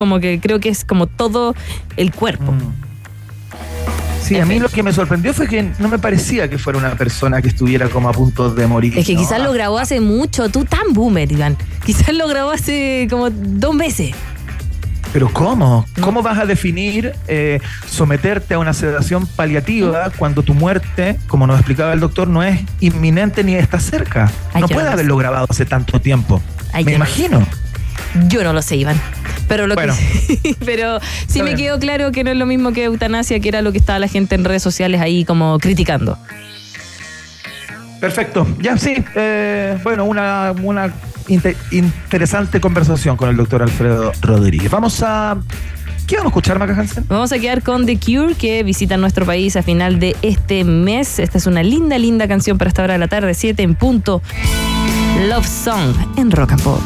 como que creo que es como todo el cuerpo. Mm. Sí, a mí lo que me sorprendió fue que no me parecía que fuera una persona que estuviera como a punto de morir. Es que ¿no? quizás lo grabó hace mucho, tú tan boomer, Iván. Quizás lo grabó hace como dos meses. Pero ¿cómo? ¿Cómo vas a definir eh, someterte a una sedación paliativa cuando tu muerte, como nos explicaba el doctor, no es inminente ni está cerca? No puede haberlo grabado hace tanto tiempo. Me imagino. Yo no lo sé, Iván. Pero lo Bueno. que pero sí me quedó claro que no es lo mismo que eutanasia, que era lo que estaba la gente en redes sociales ahí como criticando. Perfecto. Ya sí. eh, bueno, una, una inte- interesante conversación con el doctor Alfredo Rodríguez. Vamos a. ¿Qué vamos a escuchar, Maca Hansen? Vamos a quedar con The Cure, que visita nuestro país a final de este mes. Esta es una linda, linda canción para esta hora de la tarde, 7 en punto. Love Song en Rock and Pop.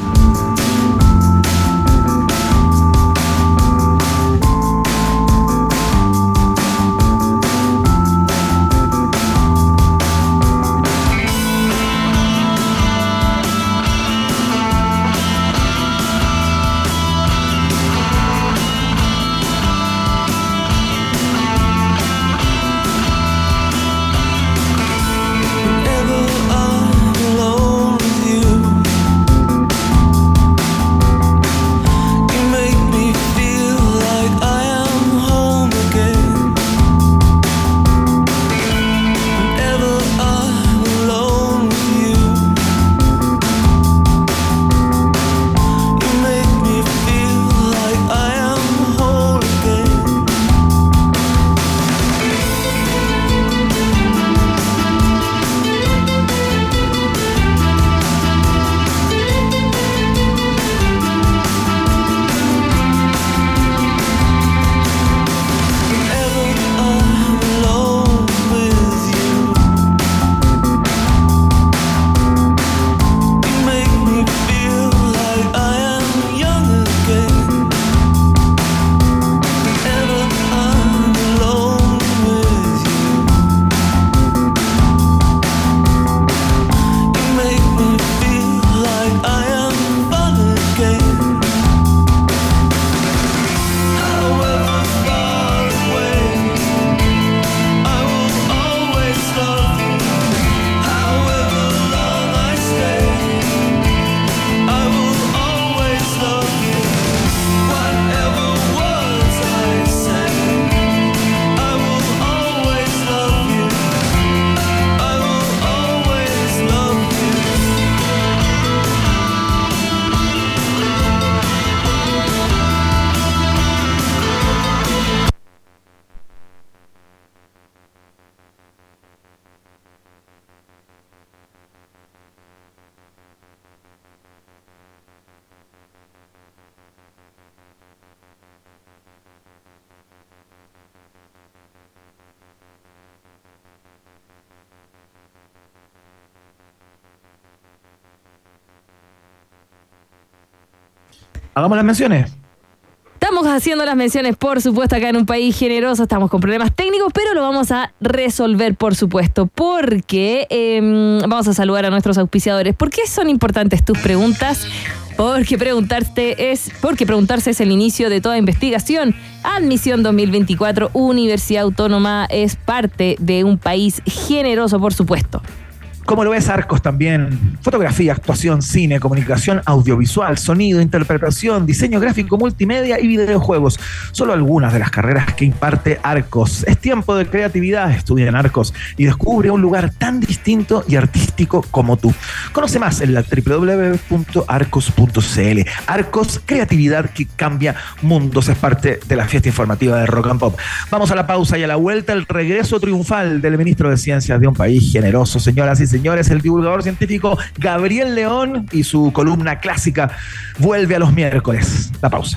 Las menciones. Estamos haciendo las menciones, por supuesto, acá en un país generoso. Estamos con problemas técnicos, pero lo vamos a resolver, por supuesto, porque em, vamos a saludar a nuestros auspiciadores. ¿Por qué son importantes tus preguntas? Porque preguntarte es, porque preguntarse es el inicio de toda investigación. Admisión 2024, Universidad Autónoma es parte de un país generoso, por supuesto. ¿Cómo lo ves, Arcos también? Fotografía, actuación, cine, comunicación audiovisual, sonido, interpretación, diseño gráfico, multimedia y videojuegos. Solo algunas de las carreras que imparte Arcos. Es tiempo de creatividad, estudia en Arcos y descubre un lugar tan distinto y artístico como tú. Conoce más en la www.arcos.cl. Arcos, creatividad que cambia mundos. Es parte de la fiesta informativa de Rock and Pop. Vamos a la pausa y a la vuelta el regreso triunfal del ministro de Ciencias de un país generoso. Señoras y señores, el divulgador científico Gabriel León y su columna clásica vuelve a los miércoles. La pausa.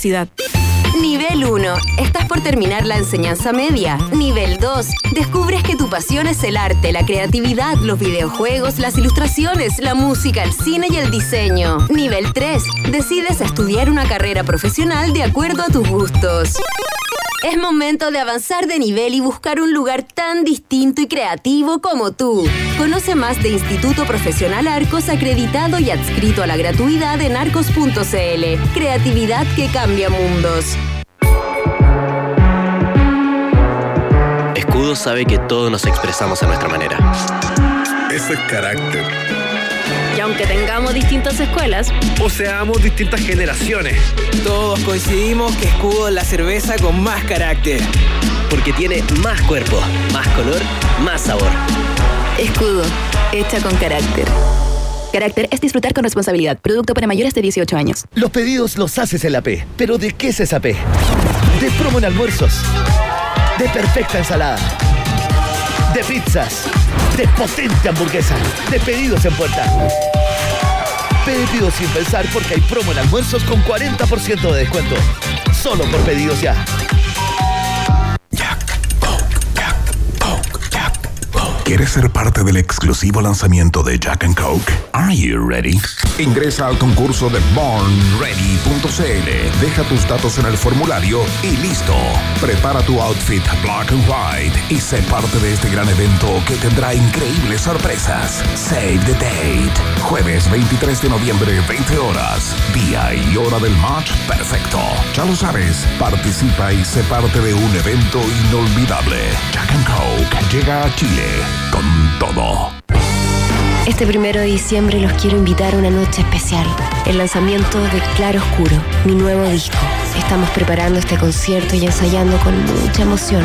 universidad. Nivel 1. Estás por terminar la enseñanza media. Nivel 2. Descubres que tu pasión es el arte, la creatividad, los videojuegos, las ilustraciones, la música, el cine y el diseño. Nivel 3. Decides estudiar una carrera profesional de acuerdo a tus gustos. Es momento de avanzar de nivel y buscar un lugar tan distinto y creativo como tú. Conoce más de Instituto Profesional Arcos acreditado y adscrito a la gratuidad en arcos.cl. Creatividad que cambia mundos. Sabe que todos nos expresamos a nuestra manera. Ese es carácter. Y aunque tengamos distintas escuelas, o seamos distintas generaciones. Todos coincidimos que Escudo es la cerveza con más carácter. Porque tiene más cuerpo, más color, más sabor. Escudo, hecha con carácter. Carácter es disfrutar con responsabilidad. Producto para mayores de 18 años. Los pedidos los haces en la P. ¿Pero de qué es esa P? De promo en almuerzos. De perfecta ensalada. De pizzas. De potente hamburguesa. De pedidos en puerta. Pedido sin pensar porque hay promo en almuerzos con 40% de descuento. Solo por pedidos ya. ¿Quieres ser parte del exclusivo lanzamiento de Jack and Coke? Are you ready? Ingresa al concurso de bornready.cl. Deja tus datos en el formulario y listo. Prepara tu outfit black and white y sé parte de este gran evento que tendrá increíbles sorpresas. Save the date. Jueves 23 de noviembre, 20 horas. Día y hora del match perfecto. Ya lo sabes, participa y sé parte de un evento inolvidable. Jack and Coke llega a Chile con todo. Este primero de diciembre los quiero invitar a una noche especial, el lanzamiento de Claro Oscuro, mi nuevo disco. Estamos preparando este concierto y ensayando con mucha emoción.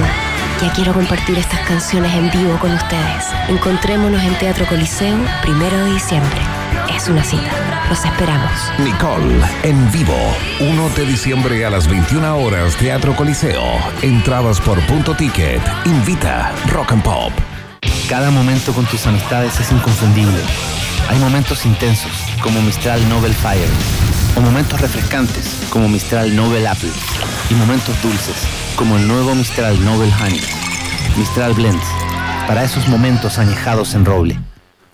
Ya quiero compartir estas canciones en vivo con ustedes. Encontrémonos en Teatro Coliseo, primero de diciembre. Es una cita. Los esperamos. Nicole, en vivo. 1 de diciembre a las 21 horas, Teatro Coliseo. Entradas por punto ticket. Invita Rock and Pop. Cada momento con tus amistades es inconfundible. Hay momentos intensos, como Mistral Nobel Fire, o momentos refrescantes, como Mistral Nobel Apple, y momentos dulces, como el nuevo Mistral Nobel Honey. Mistral Blends, para esos momentos añejados en roble.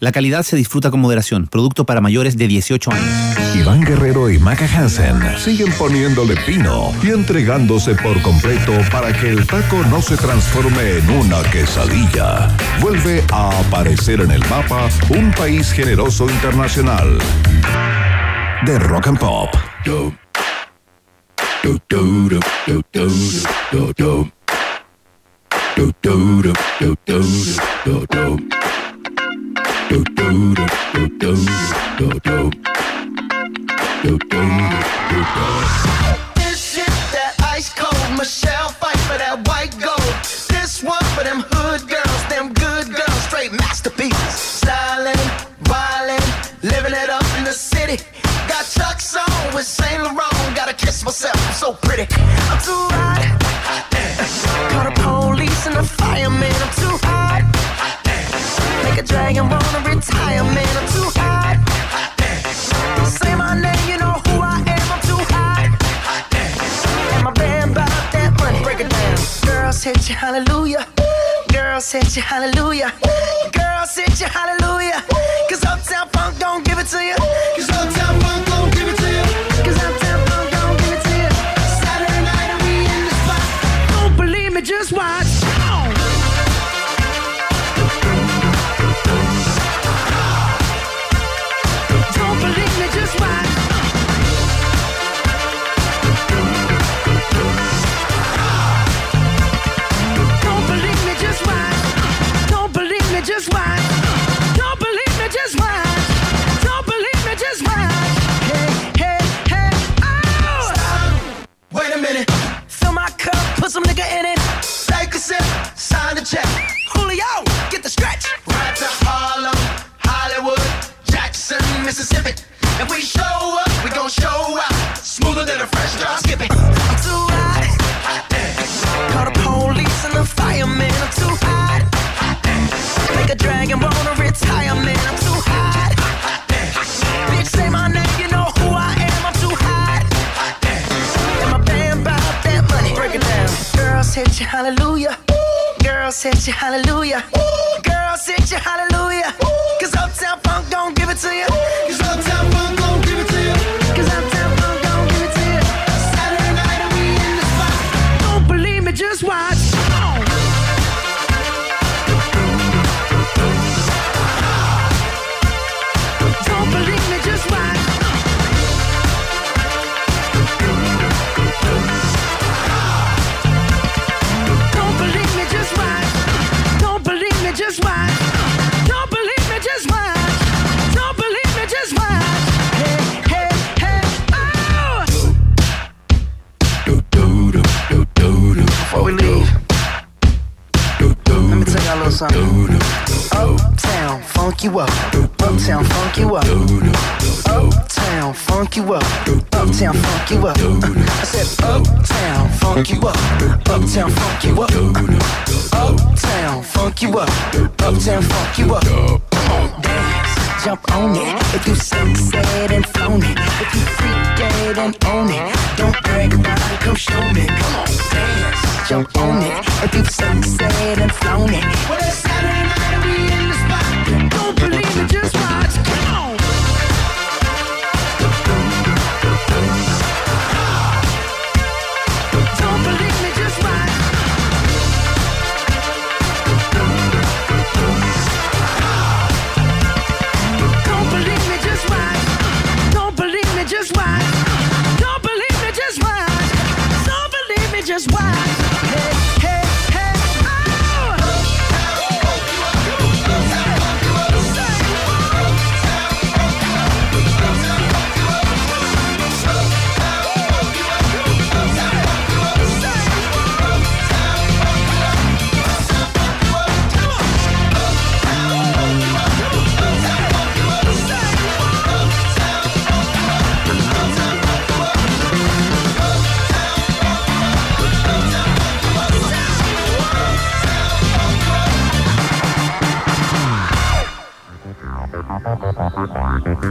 La calidad se disfruta con moderación, producto para mayores de 18 años. Iván Guerrero y Maca Hansen siguen poniéndole pino y entregándose por completo para que el taco no se transforme en una quesadilla. Vuelve a aparecer en el mapa un país generoso internacional. De Rock and Pop. Fireman. I'm so pretty. I'm too a dragon wanna retire, man. I'm too hot. Say my name, you know who I am. I'm too hot. And my band bought that money. Break it down. Girls hit you, hallelujah. Girls hit you, hallelujah. Girls hit you, hallelujah. Cause Uptown Funk don't give it to you. Cause Uptown Funk don't Uptown, funk you up. Dance, jump on it. If you sunset and flown it. If you freak dead and own it. Don't brag about it, come show me. Come on, dance, jump on it. If you sunset and flown it. Well, it's Saturday night we believe me,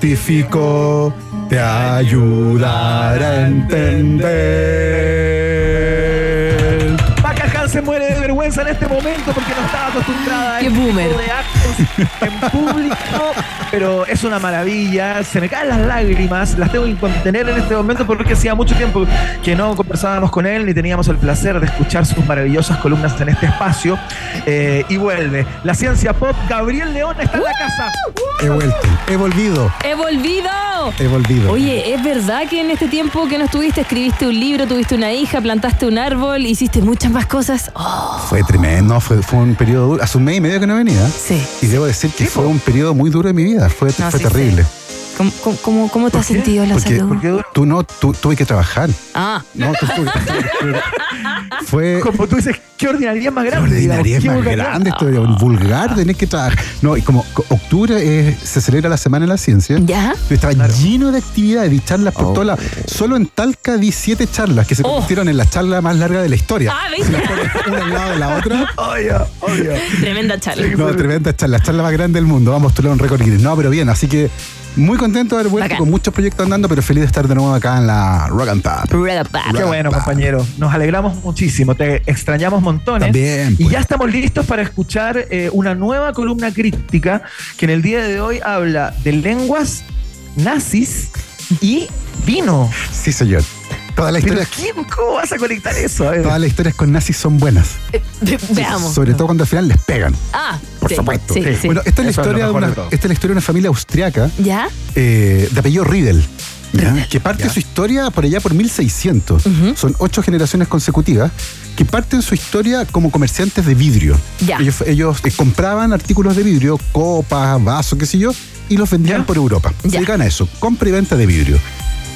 Científico te ayudará a entender. Paca Han se muere vergüenza en este momento porque no estaba acostumbrada a Qué este boomer. tipo de actos en público, pero es una maravilla. Se me caen las lágrimas, las tengo que contener en este momento porque hacía mucho tiempo que no conversábamos con él ni teníamos el placer de escuchar sus maravillosas columnas en este espacio. Eh, y vuelve la ciencia pop. Gabriel León está en la casa. He vuelto, he volvido, ¡He volvido! he volvido. Oye, ¿es verdad que en este tiempo que no estuviste escribiste un libro, tuviste una hija, plantaste un árbol, hiciste muchas más cosas? Oh, Fue tremendo, fue, fue un periodo duro. Hace un mes y medio que no venía. sí. Y debo decir que fue un periodo muy duro de mi vida. Fue, No, fue sí, terrible. ¿Cómo, cómo- cómo- cómo te has sentido la Porque, salud? porque tú no, tú, tuve que trabajar. Ah, No, tú tuve que trabajar. Fue Como tú dices, qué ordinaria más grande. ordinaria es digamos, más qué grande, esto un vulgar, tenés que trabajar. No, y como co- octubre es- se celebra la Semana de la Ciencia. ¿Ya? Yo estaba lleno de actividades y charlas por toda la. Solo en Talca di siete charlas que se Oh. convirtieron en la charla más larga de la historia. Ah, ¿viste? Si las una al lado de la otra. Obvio, obvio. tremenda charla. No, tremenda charla, la charla más grande del mundo. Vamos postular un récord Guinness. No, pero bien, así que muy contento de haber vuelto Bacán. con muchos proyectos andando, pero feliz de estar de nuevo acá en la Rock and Pop. Qué bueno, compañero. Nos alegramos muchísimo. Te extrañamos montones. También, Y pues. ya estamos listos para escuchar eh, una nueva columna crítica que en el día de hoy habla de lenguas, nazis y vino. Sí, señor. Todas las Pero historias, ¿quién, ¿cómo vas a conectar eso? Todas las historias con nazis son buenas. Ve- Veamos. Sobre todo cuando al final les pegan. Ah, Por sí, supuesto. Sí, sí. Bueno, esta es, la es historia de una, de todo. esta es la historia de una familia austriaca ¿Ya? eh, de apellido Riedel. ¿ya? que parte su historia por allá por 1600. Son ocho generaciones consecutivas que parten su historia como comerciantes de vidrio. Ya. Ellos, ellos, eh, compraban artículos de vidrio, copas, vasos, qué sé yo, y los vendían por Europa. Se Ya. dedican a eso, compra y venta de vidrio.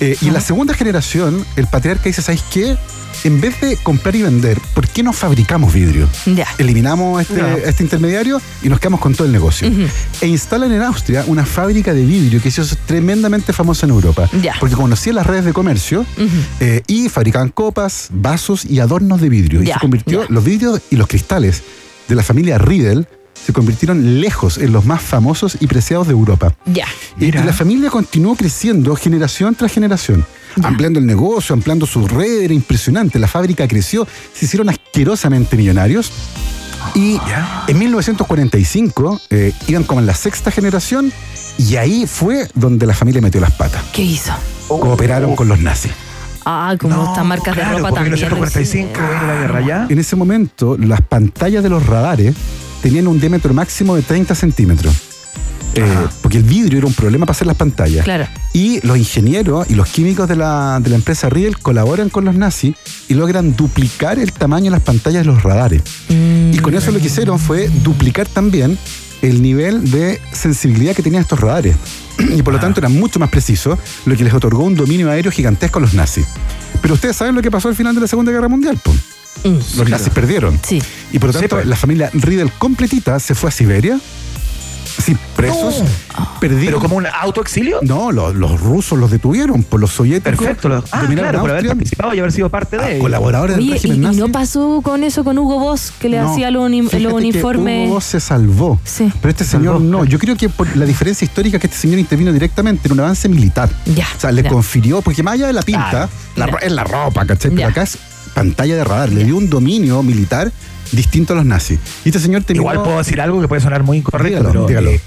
Eh, y en la segunda generación, el patriarca dice, ¿sabes qué? En vez de comprar y vender, ¿por qué no fabricamos vidrio? Ya. Eliminamos este, este intermediario y nos quedamos con todo el negocio. E instalan en Austria una fábrica de vidrio que se hizo tremendamente famosa en Europa. Ya. Porque conocían las redes de comercio eh, y fabricaban copas, vasos y adornos de vidrio. Y se convirtió, los vidrios y los cristales de la familia Riedel se convirtieron lejos en los más famosos y preciados de Europa. Ya. Y, y la familia continuó creciendo generación tras generación, ampliando el negocio, ampliando su red, era impresionante. La fábrica creció, se hicieron asquerosamente millonarios. Y en 1945 eh, iban como en la sexta generación y ahí fue donde la familia metió las patas. ¿Qué hizo? Cooperaron con los nazis. Ah, como estas marcas de ropa también. 1945 viene la guerra ya. En ese momento, las pantallas de los radares tenían un diámetro máximo de 30 centímetros. Eh, porque el vidrio era un problema para hacer las pantallas. Claro. Y los ingenieros y los químicos de la, de la empresa Riedel colaboran con los nazis y logran duplicar el tamaño de las pantallas de los radares. Y con eso lo que hicieron fue duplicar también el nivel de sensibilidad que tenían estos radares. Y por lo tanto eran mucho más precisos, lo que les otorgó un dominio aéreo gigantesco a los nazis. Pero ustedes saben lo que pasó al final de la Segunda Guerra Mundial, po? Los nazis perdieron. Sí. Y por lo tanto, la familia Riedel completita se fue a Siberia, sin presos, perdidos. ¿Pero como un autoexilio? No, los, los rusos los detuvieron por los soviéticos. Perfecto. los- ah, dominaron claro, por haber participado y haber sido parte de. colaboradores del Oye, y, régimen y nazi. no pasó con eso con Hugo Boss, que le No, hacía los, que uniformes. Hugo Boss se salvó. Sí. Pero este señor no. Yo creo que por la diferencia histórica que este señor intervino directamente en un avance militar. Ya. O sea, le ya. confirió, porque más allá de la pinta, Claro. la es la ropa, ¿cachai? Pero acá es pantalla de radar. Le dio un dominio militar distinto a los nazis. Y este señor terminó... Igual puedo decir algo que puede sonar muy incorrecto, Dígalo, pero dígalo. eh,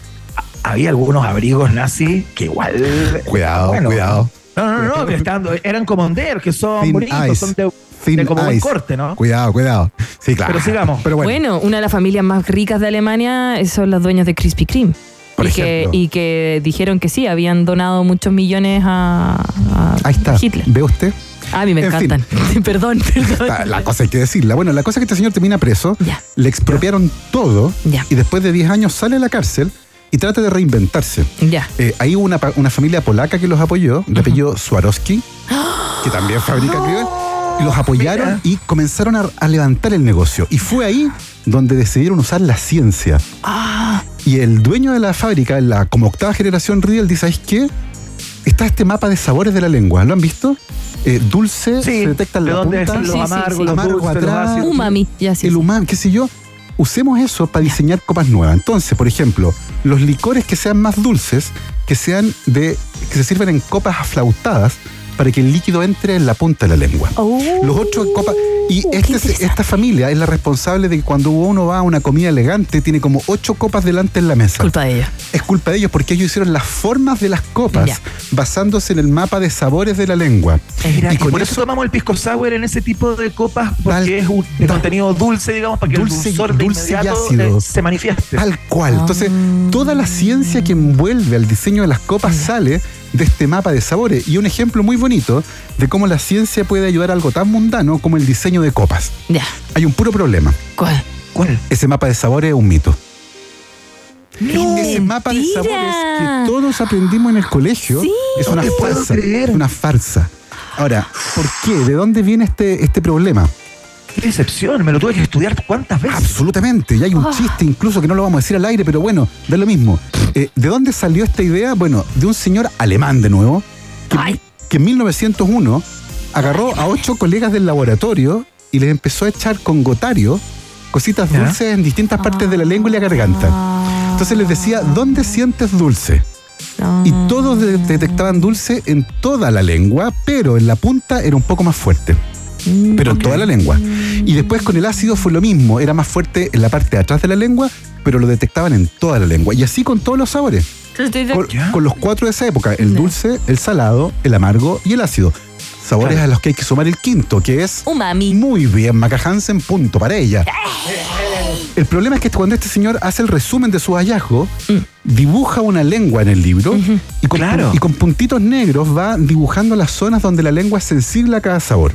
había algunos abrigos nazis que igual. Cuidado, bueno, cuidado. No, no, no, pero estando- eran commander, que son Thin bonitos, ice. son de, Thin de como buen corte, ¿no? Cuidado, cuidado. Sí, claro. Pero sigamos. Pero bueno. Bueno, una de las familias más ricas de Alemania son los dueños de Krispy Kreme. Por y, que, ejemplo. y que dijeron que sí, habían donado muchos millones a, a Ahí está. Hitler. ¿Ve usted? A mí me En fin. encantan. perdón, perdón. La, la cosa hay que decirla. Bueno, la cosa es que este señor termina preso, le expropiaron todo y después de 10 años sale a la cárcel y trata de reinventarse. Ya. Eh, ahí hubo una, una familia polaca que los apoyó, de apellido Swarovski, que también fabrica criol, y los apoyaron y comenzaron a, a levantar el negocio. Y fue ahí donde decidieron usar la ciencia. Ah, Y el dueño de la fábrica, la como octava generación Riedel, dice, ¿sabes qué? Está este mapa de sabores de la lengua, ¿lo han visto? Eh, dulce, Sí, se detecta en la dónde punta, están los Sí, sí, amargos, sí. los Amargo los atrás. umami, ya sí. el humano, qué sé yo. Usemos eso para diseñar copas nuevas. Entonces, por ejemplo, los licores que sean más dulces, que sean de. que se sirven en copas aflautadas para que el líquido entre en la punta de la lengua. Oh, Los en copas. Y qué este, esta familia es la responsable de que cuando uno va a una comida elegante, tiene como ocho copas delante en la mesa. culpa de ellos. Es culpa de ellos porque ellos hicieron las formas de las copas Ya. basándose en el mapa de sabores de la lengua. Mira, y y con por eso, eso tomamos el pisco sour en ese tipo de copas, porque Tal- es un de contenido dulce, digamos, para que Dulce- el dulzor de dulce y inmediato ácido. eh, se manifieste. Tal cual. Entonces, toda la ciencia que envuelve al diseño de las copas sale de este mapa de sabores. Y un ejemplo muy bonito de cómo la ciencia puede ayudar a algo tan mundano como el diseño de copas. Ya. Hay un puro problema. ¿Cuál? ¿Cuál? Ese mapa de sabores es un mito. No. Ese mapa de sabores que todos aprendimos en el colegio Sí. es una farsa. Una farsa. Ahora, ¿por qué? ¿De dónde viene este, este problema? Qué decepción, me lo tuve que estudiar cuántas veces. Absolutamente. Y hay un Ah. chiste incluso que no lo vamos a decir al aire, pero bueno, da lo mismo. Eh, ¿De dónde salió esta idea? Bueno, de un señor alemán de nuevo, que, Ay. que en 1901 agarró a ocho colegas del laboratorio y les empezó a echar con gotario cositas ¿Ya? dulces en distintas partes de la lengua y la garganta. Entonces les decía, ¿dónde sientes dulce? Y todos de- detectaban dulce en toda la lengua, pero en la punta era un poco más fuerte. Pero en toda la lengua. Y después con el ácido fue lo mismo, era más fuerte en la parte de atrás de la lengua, pero lo detectaban en toda la lengua. Y así con todos los sabores. Con, con los cuatro de esa época, el dulce, el salado, el amargo y el ácido. Sabores Claro. a los que hay que sumar el quinto, que es Umami. muy bien, Maca Hansen, punto para ella. El problema es que cuando este señor hace el resumen de su hallazgo, dibuja una lengua en el libro y, con, Claro. y con puntitos negros va dibujando las zonas donde la lengua es sensible a cada sabor.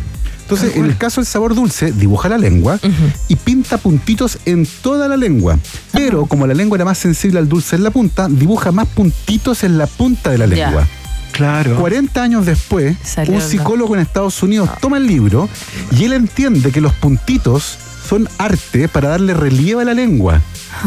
Entonces, en el caso del sabor dulce, dibuja la lengua y pinta puntitos en toda la lengua. Pero como la lengua era más sensible al dulce en la punta, dibuja más puntitos en la punta de la lengua. Claro. 40 años después, Salió un psicólogo en Estados Unidos toma el libro y él entiende que los puntitos son arte para darle relieve a la lengua.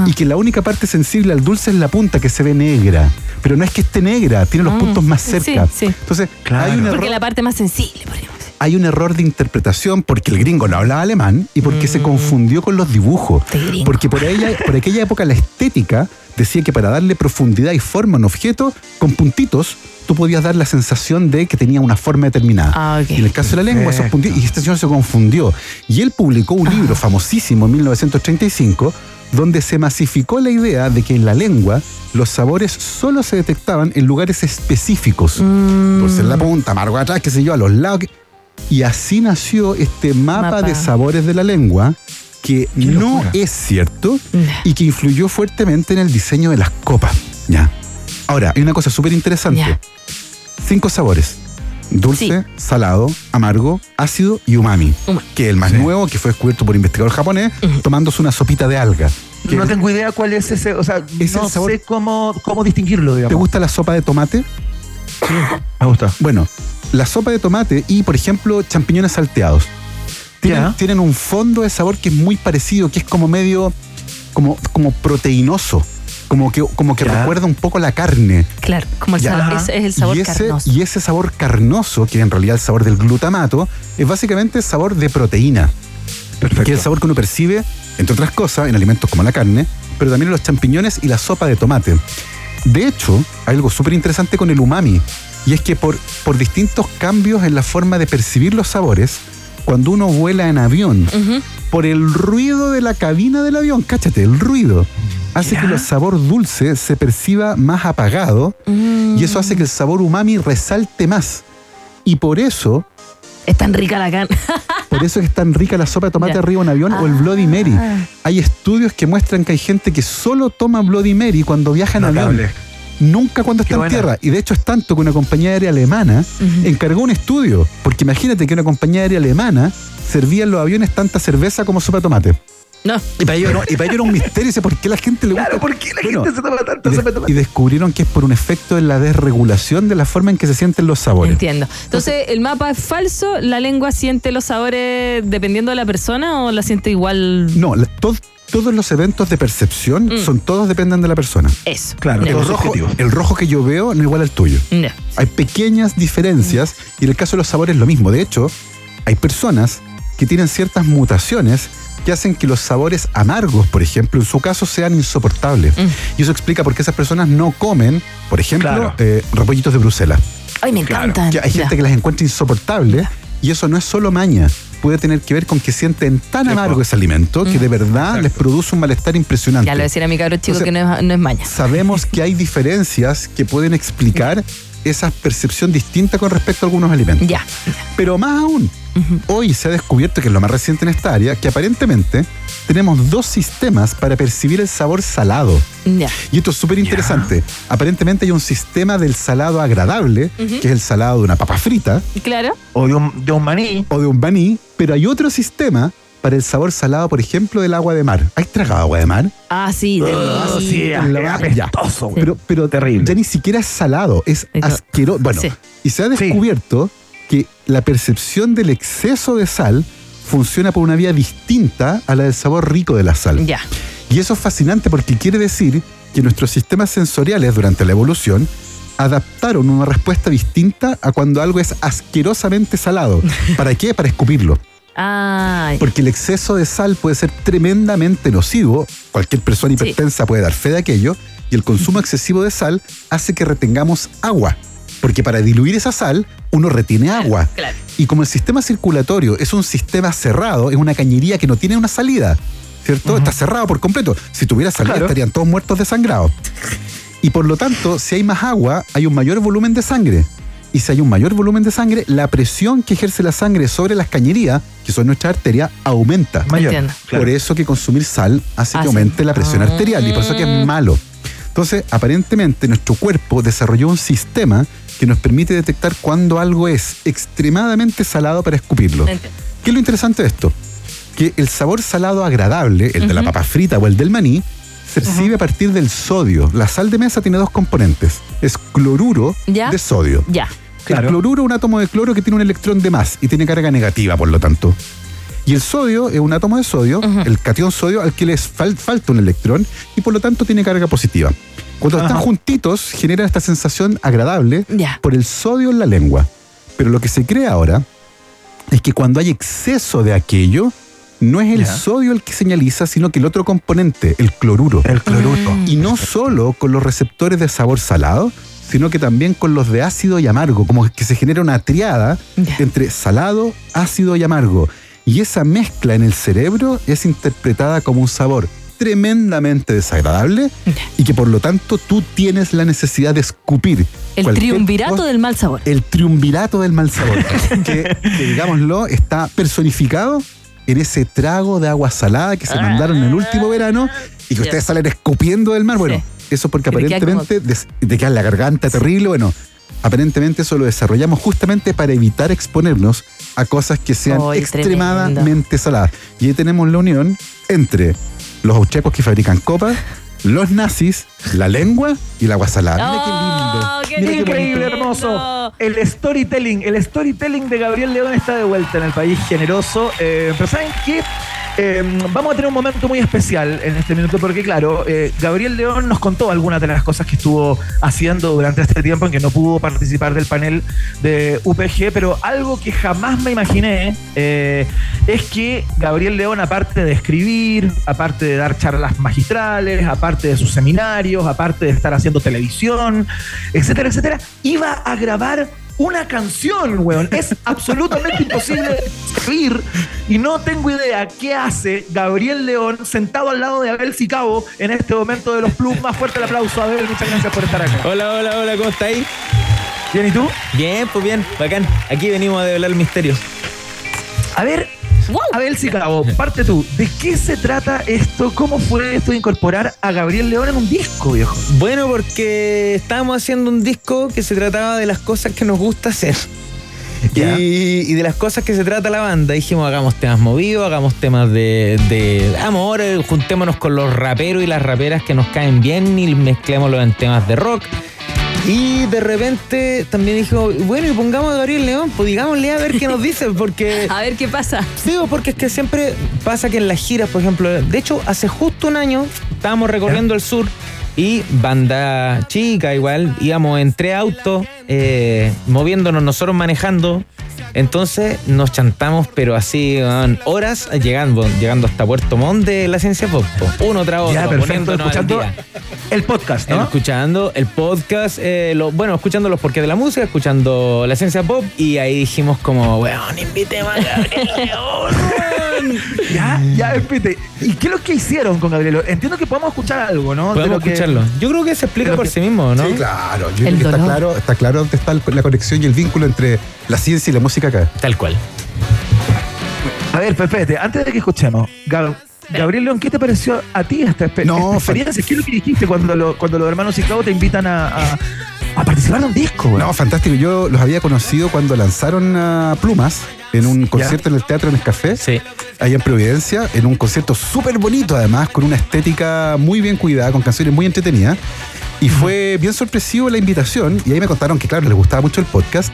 Y que la única parte sensible al dulce es la punta que se ve negra. Pero no es que esté negra, tiene los Mm, puntos más sí, cerca. sí. Entonces, Claro. hay un error Porque la parte más sensible, podríamos decir. Hay un error de interpretación porque el gringo no hablaba alemán y porque se confundió con los dibujos. Porque por, ella, por aquella época la estética decía que para darle profundidad y forma a un objeto, con puntitos, tú podías dar la sensación de que tenía una forma determinada. Ah. Y en el caso de la lengua, esos puntitos, y este señor se confundió. Y él publicó un libro famosísimo en 1935 donde se masificó la idea de que en la lengua los sabores solo se detectaban en lugares específicos. Dulce en la punta, amargo atrás, qué sé yo, a los lados. Y así nació este mapa, Mapa. de sabores de la lengua que no es cierto y que influyó fuertemente en el diseño de las copas. Ya. Ahora, hay una cosa súper interesante. Cinco sabores. Dulce, salado, amargo, ácido y umami. Umami. Que es el más nuevo, que fue descubierto por un investigador japonés, tomándose una sopita de alga. Que No tengo idea cuál es ese, o sea, Es no sé cómo, cómo distinguirlo, ¿Te digamos. gusta la sopa de tomate? Me gusta. Bueno, la sopa de tomate y, por ejemplo, champiñones salteados. Tienen, un fondo de sabor que es muy parecido, que es como medio, como, como proteinoso. Como que, como que recuerda un poco la carne. Claro, como el Ya. sabor, es, es el sabor y ese, carnoso. Y ese sabor carnoso, que en realidad es el sabor del glutamato, es básicamente el sabor de proteína. Perfecto. Que es el sabor que uno percibe, entre otras cosas, en alimentos como la carne, pero también en los champiñones y la sopa de tomate. De hecho, hay algo súper interesante con el umami, y es que por, por distintos cambios en la forma de percibir los sabores, cuando uno vuela en avión, por el ruido de la cabina del avión, cáchate, el ruido, hace que el sabor dulce se perciba más apagado y eso hace que el sabor umami resalte más. Y por eso, Es tan rica la carne. por eso es tan rica la sopa de tomate Ya. arriba de un avión o el Bloody Mary. Hay estudios que muestran que hay gente que solo toma Bloody Mary cuando viaja en avión. Nunca cuando está en tierra. Y de hecho es tanto que una compañía aérea alemana encargó un estudio. Porque imagínate que una compañía aérea alemana servía en los aviones tanta cerveza como sopa de tomate. No. Y para ellos, era- y para ellos era un misterio. Dice, ¿por qué la gente le gusta? Claro, ¿por qué la Bueno, gente se toma tanto y, de- y descubrieron que es por un efecto de la desregulación de la forma en que se sienten los sabores. Entiendo. Entonces, ¿el mapa es falso? ¿La lengua siente los sabores dependiendo de la persona o la siente igual? No, la- todos los eventos de percepción Mm. son todos dependen de la persona. Eso. Claro, todo El rojo, el rojo que yo veo no es igual al tuyo. Ya. Hay pequeñas diferencias y en el caso de los sabores lo mismo. De hecho, hay personas que tienen ciertas mutaciones que hacen que los sabores amargos, por ejemplo, en su caso sean insoportables. Mm. Y eso explica por qué esas personas no comen, por ejemplo, Claro. eh, repollitos de Bruselas. Ay, me encantan. Que hay gente Ya. que las encuentra insoportables y eso no es solo maña. Puede tener que ver con que sienten tan amargo ese alimento que de verdad les produce un malestar impresionante. Ya lo decía a mi cabro chico Entonces, que no es, no es maña. Sabemos que hay diferencias que pueden explicar esa percepción distinta con respecto a algunos alimentos. Ya. Pero más aún, hoy se ha descubierto, que es lo más reciente en esta área, que aparentemente tenemos dos sistemas para percibir el sabor salado. Ya. Y esto es súper interesante. Aparentemente hay un sistema del salado agradable, Ujú. que es el salado de una papa frita Claro. O de un, de un maní. o de un maní, pero hay otro sistema para el sabor salado, por ejemplo, del agua de mar. ¿Has tragado agua de mar? Ah, sí. de- Oh, sí, es apestoso. Pero, pero Terrible. ya ni siquiera es salado, es asqueroso. Bueno, Sí. y se ha descubierto que la percepción del exceso de sal funciona por una vía distinta a la del sabor rico de la sal. Ya. Y eso es fascinante porque quiere decir que nuestros sistemas sensoriales durante la evolución adaptaron una respuesta distinta a cuando algo es asquerosamente salado. ¿Para qué? Para escupirlo. Ah, Porque el exceso de sal puede ser tremendamente nocivo. Cualquier persona Sí. hipertensa puede dar fe de aquello. Y el consumo excesivo de sal hace que retengamos agua. Porque para diluir esa sal, uno retiene agua. claro. Y como el sistema circulatorio es un sistema cerrado, es una cañería que no tiene una salida, ¿cierto? Está cerrado por completo. Si tuviera salida, Claro. estarían todos muertos desangrados. Y por lo tanto, si hay más agua, hay un mayor volumen de sangre. Y si hay un mayor volumen de sangre, la presión que ejerce la sangre sobre las cañerías, que son nuestras arterias, aumenta. Mayor. Entiendo. Claro. Por eso que consumir sal hace que Hace. aumente la presión Ah. arterial y por eso que es malo. Entonces, aparentemente, nuestro cuerpo desarrolló un sistema que nos permite detectar cuando algo es extremadamente salado para escupirlo. Entiendo. ¿Qué es lo interesante de esto? Que el sabor salado agradable, el de la papa frita o el del maní, se percibe a partir del sodio. La sal de mesa tiene dos componentes. Es cloruro ¿Ya? de sodio. Ya. El cloruro es un átomo de cloro que tiene un electrón de más y tiene carga negativa, por lo tanto. Y el sodio es un átomo de sodio, el catión sodio, al que les fal- falta un electrón y por lo tanto tiene carga positiva. Cuando Ajá. están juntitos, genera esta sensación agradable Ya. por el sodio en la lengua. Pero lo que se cree ahora es que cuando hay exceso de aquello, no es el Ya. sodio el que señaliza, sino que el otro componente, el cloruro. El cloruro. Y no solo con los receptores de sabor salado, sino que también con los de ácido y amargo, como que se genera una triada entre salado, ácido y amargo. Y esa mezcla en el cerebro es interpretada como un sabor tremendamente desagradable y que por lo tanto tú tienes la necesidad de escupir. El triunvirato cosa- del mal sabor. el triunvirato del mal sabor, que, que, digámoslo, está personificado en ese trago de agua salada que se mandaron en el último verano y que ustedes salen escupiendo del mar. Bueno, eso porque aparentemente te queda la garganta terrible. Bueno, aparentemente eso lo desarrollamos justamente para evitar exponernos a cosas que sean extremadamente saladas. Y ahí tenemos la unión entre los austriacos que fabrican copas, los nazis, la lengua y la agua salada. Mira qué lindo. Oh, qué Mira qué Increíble, bonito. hermoso. El storytelling, el storytelling de Gabriel León está de vuelta en el país generoso. Eh, pero ¿saben qué? Eh, vamos a tener un momento muy especial en este minuto porque, claro, eh, Gabriel León nos contó algunas de las cosas que estuvo haciendo durante este tiempo en que no pudo participar del panel de UPG, pero algo que jamás me imaginé eh, es que Gabriel León, aparte de escribir, aparte de dar charlas magistrales, aparte de sus seminarios, aparte de estar haciendo televisión, etcétera, etcétera, iba a grabar una canción, weón. Es absolutamente imposible de escribir y no tengo idea qué hace Gabriel León sentado al lado de Abel Sicabo en este momento de los plus. Más fuerte el aplauso, Abel. Muchas gracias por estar acá. Hola, hola, hola, ¿cómo estáis? Bien, ¿y tú? Bien, pues bien, bacán. Aquí venimos a develar el misterio. A ver, Abel Sicabo, parte tú. ¿De qué se trata esto? ¿Cómo fue esto de incorporar a Gabriel León en un disco, viejo? Bueno, porque estábamos haciendo un disco que se trataba de las cosas que nos gusta hacer. Y, y de las cosas que se trata la banda, dijimos hagamos temas movidos, hagamos temas de, de amor, eh, juntémonos con los raperos y las raperas que nos caen bien y mezclémoslo en temas de rock. Y de repente también dijo, bueno, y pongamos a Gabriel León, pues digámosle a ver qué nos dice, porque... A ver qué pasa. Sí, pues, porque es que siempre pasa que en las giras, por ejemplo, de hecho, hace justo un año estábamos recorriendo el sur y banda chica igual, íbamos en tres autos, eh, moviéndonos nosotros manejando. Entonces nos chantamos, pero así, horas llegando, llegando hasta Puerto Montt de la ciencia pop. po. Uno tras otro, Ya, perfecto. Escuchando el podcast, ¿no? Escuchando el podcast, eh, lo- bueno, escuchando los porqués de la música, escuchando la ciencia pop, y ahí dijimos como, weón, invitemos a Gabriel León. Ya, ya, espérate. ¿Y qué es lo que hicieron con Gabriel León? Entiendo que podemos escuchar algo, ¿no? De Podemos que- escucharlo. Yo creo que se explica por que- sí mismo, ¿no? Sí, claro. Yo El creo que está claro, está claro dónde está la conexión y el vínculo entre la ciencia y la música acá. Tal cual. A ver, Pepete, antes de que escuchemos, Gab- Gabriel León, ¿qué te pareció a ti esta, espe- No, esta experiencia? ¿Qué es lo que dijiste cuando, lo- cuando los hermanos Chicago te invitan a, a- a participar de un disco? güey? No, fantástico. Yo los había conocido cuando lanzaron a Plumas en un concierto en el Teatro Nescafé, Sí. ahí en Providencia, en un concierto súper bonito además, con una estética muy bien cuidada, con canciones muy entretenidas. Y fue bien sorpresivo la invitación, y ahí me contaron que, claro, les gustaba mucho el podcast.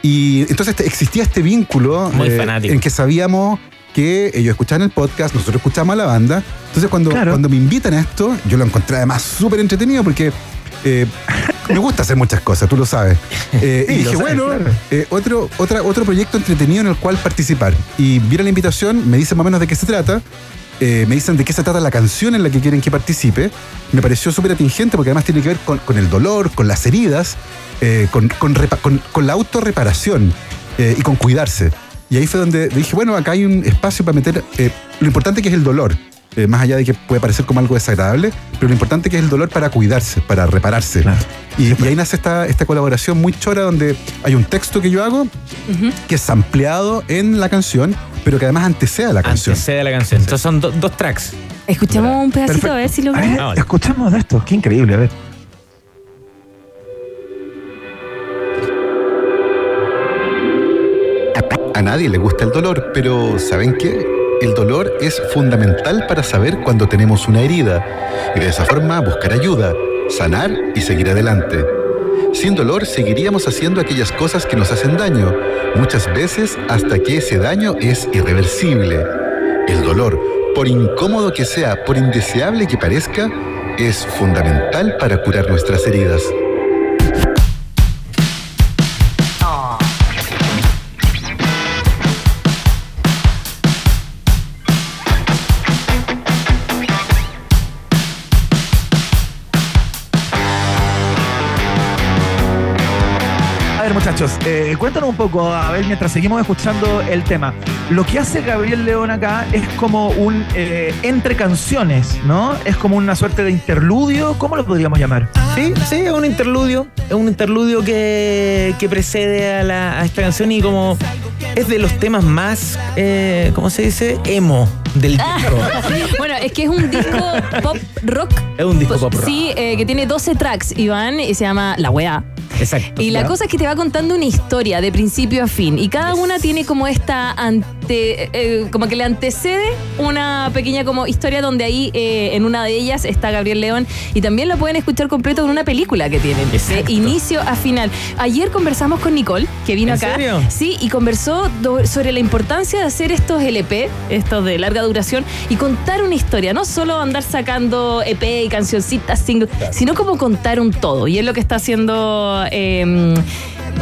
Y entonces existía este vínculo Muy fanático. en que sabíamos que ellos escuchaban el podcast, nosotros escuchábamos a la banda. Entonces cuando, Claro. cuando me invitan a esto, yo lo encontré además súper entretenido porque eh, me gusta hacer muchas cosas, tú lo sabes. Eh, y dije, sabes, bueno, claro. eh, otro, otra, otro proyecto entretenido en el cual participar. Y vieron la invitación, me dicen más o menos de qué se trata. eh, me dicen de qué se trata la canción en la que quieren que participe. Me pareció súper atingente porque además tiene que ver con, con el dolor, con las heridas, eh, con, con, con- la autorreparación eh, y con cuidarse. Y ahí fue donde dije, bueno, acá hay un espacio para meter lo importante que es el dolor. Eh, más allá de que puede parecer como algo desagradable, pero lo importante que es el dolor para cuidarse, para repararse. Claro. Y, y ahí nace esta, esta colaboración muy chora donde hay un texto que yo hago que es ampliado en la canción, pero que además antecede a la canción. Antecede la canción. Entonces son do- dos tracks. Escuchamos un pedacito Perfecto. a ver si lo A ver, veo. escuchemos de esto, qué increíble, a ver. A nadie le gusta el dolor, pero ¿saben qué? El dolor es fundamental para saber cuando tenemos una herida y de esa forma buscar ayuda, sanar y seguir adelante. Sin dolor seguiríamos haciendo aquellas cosas que nos hacen daño, muchas veces hasta que ese daño es irreversible. El dolor, por incómodo que sea, por indeseable que parezca, es fundamental para curar nuestras heridas. Muchachos, eh, cuéntanos un poco, a ver, mientras seguimos escuchando el tema. Lo que hace Gabriel León acá es como un eh, entre canciones, ¿no? Es como una suerte de interludio, ¿cómo lo podríamos llamar? Sí, sí, es un interludio. Es un interludio que, que precede a, la- a esta canción y como es de los temas más, eh, ¿cómo se dice? Emo del disco. Bueno, es que es un disco pop rock. Es un disco pop rock. Sí, eh, que tiene 12 tracks, Iván, y se llama La Weá. Exacto. Y la Ya. cosa es que te va contando una historia de principio a fin. Y cada una tiene como esta ante. eh, como que le antecede una pequeña como historia donde ahí eh, en una de ellas está Gabriel León. Y también lo pueden escuchar completo en una película que tienen. Exacto. De inicio a final. Ayer conversamos con Nicole, que vino ¿En acá. serio? Sí, y conversó sobre la importancia de hacer estos LP, estos de larga duración, y contar una historia. No solo andar sacando EP y cancioncitas, singles, sino como contar un todo. Y es lo que está haciendo eh,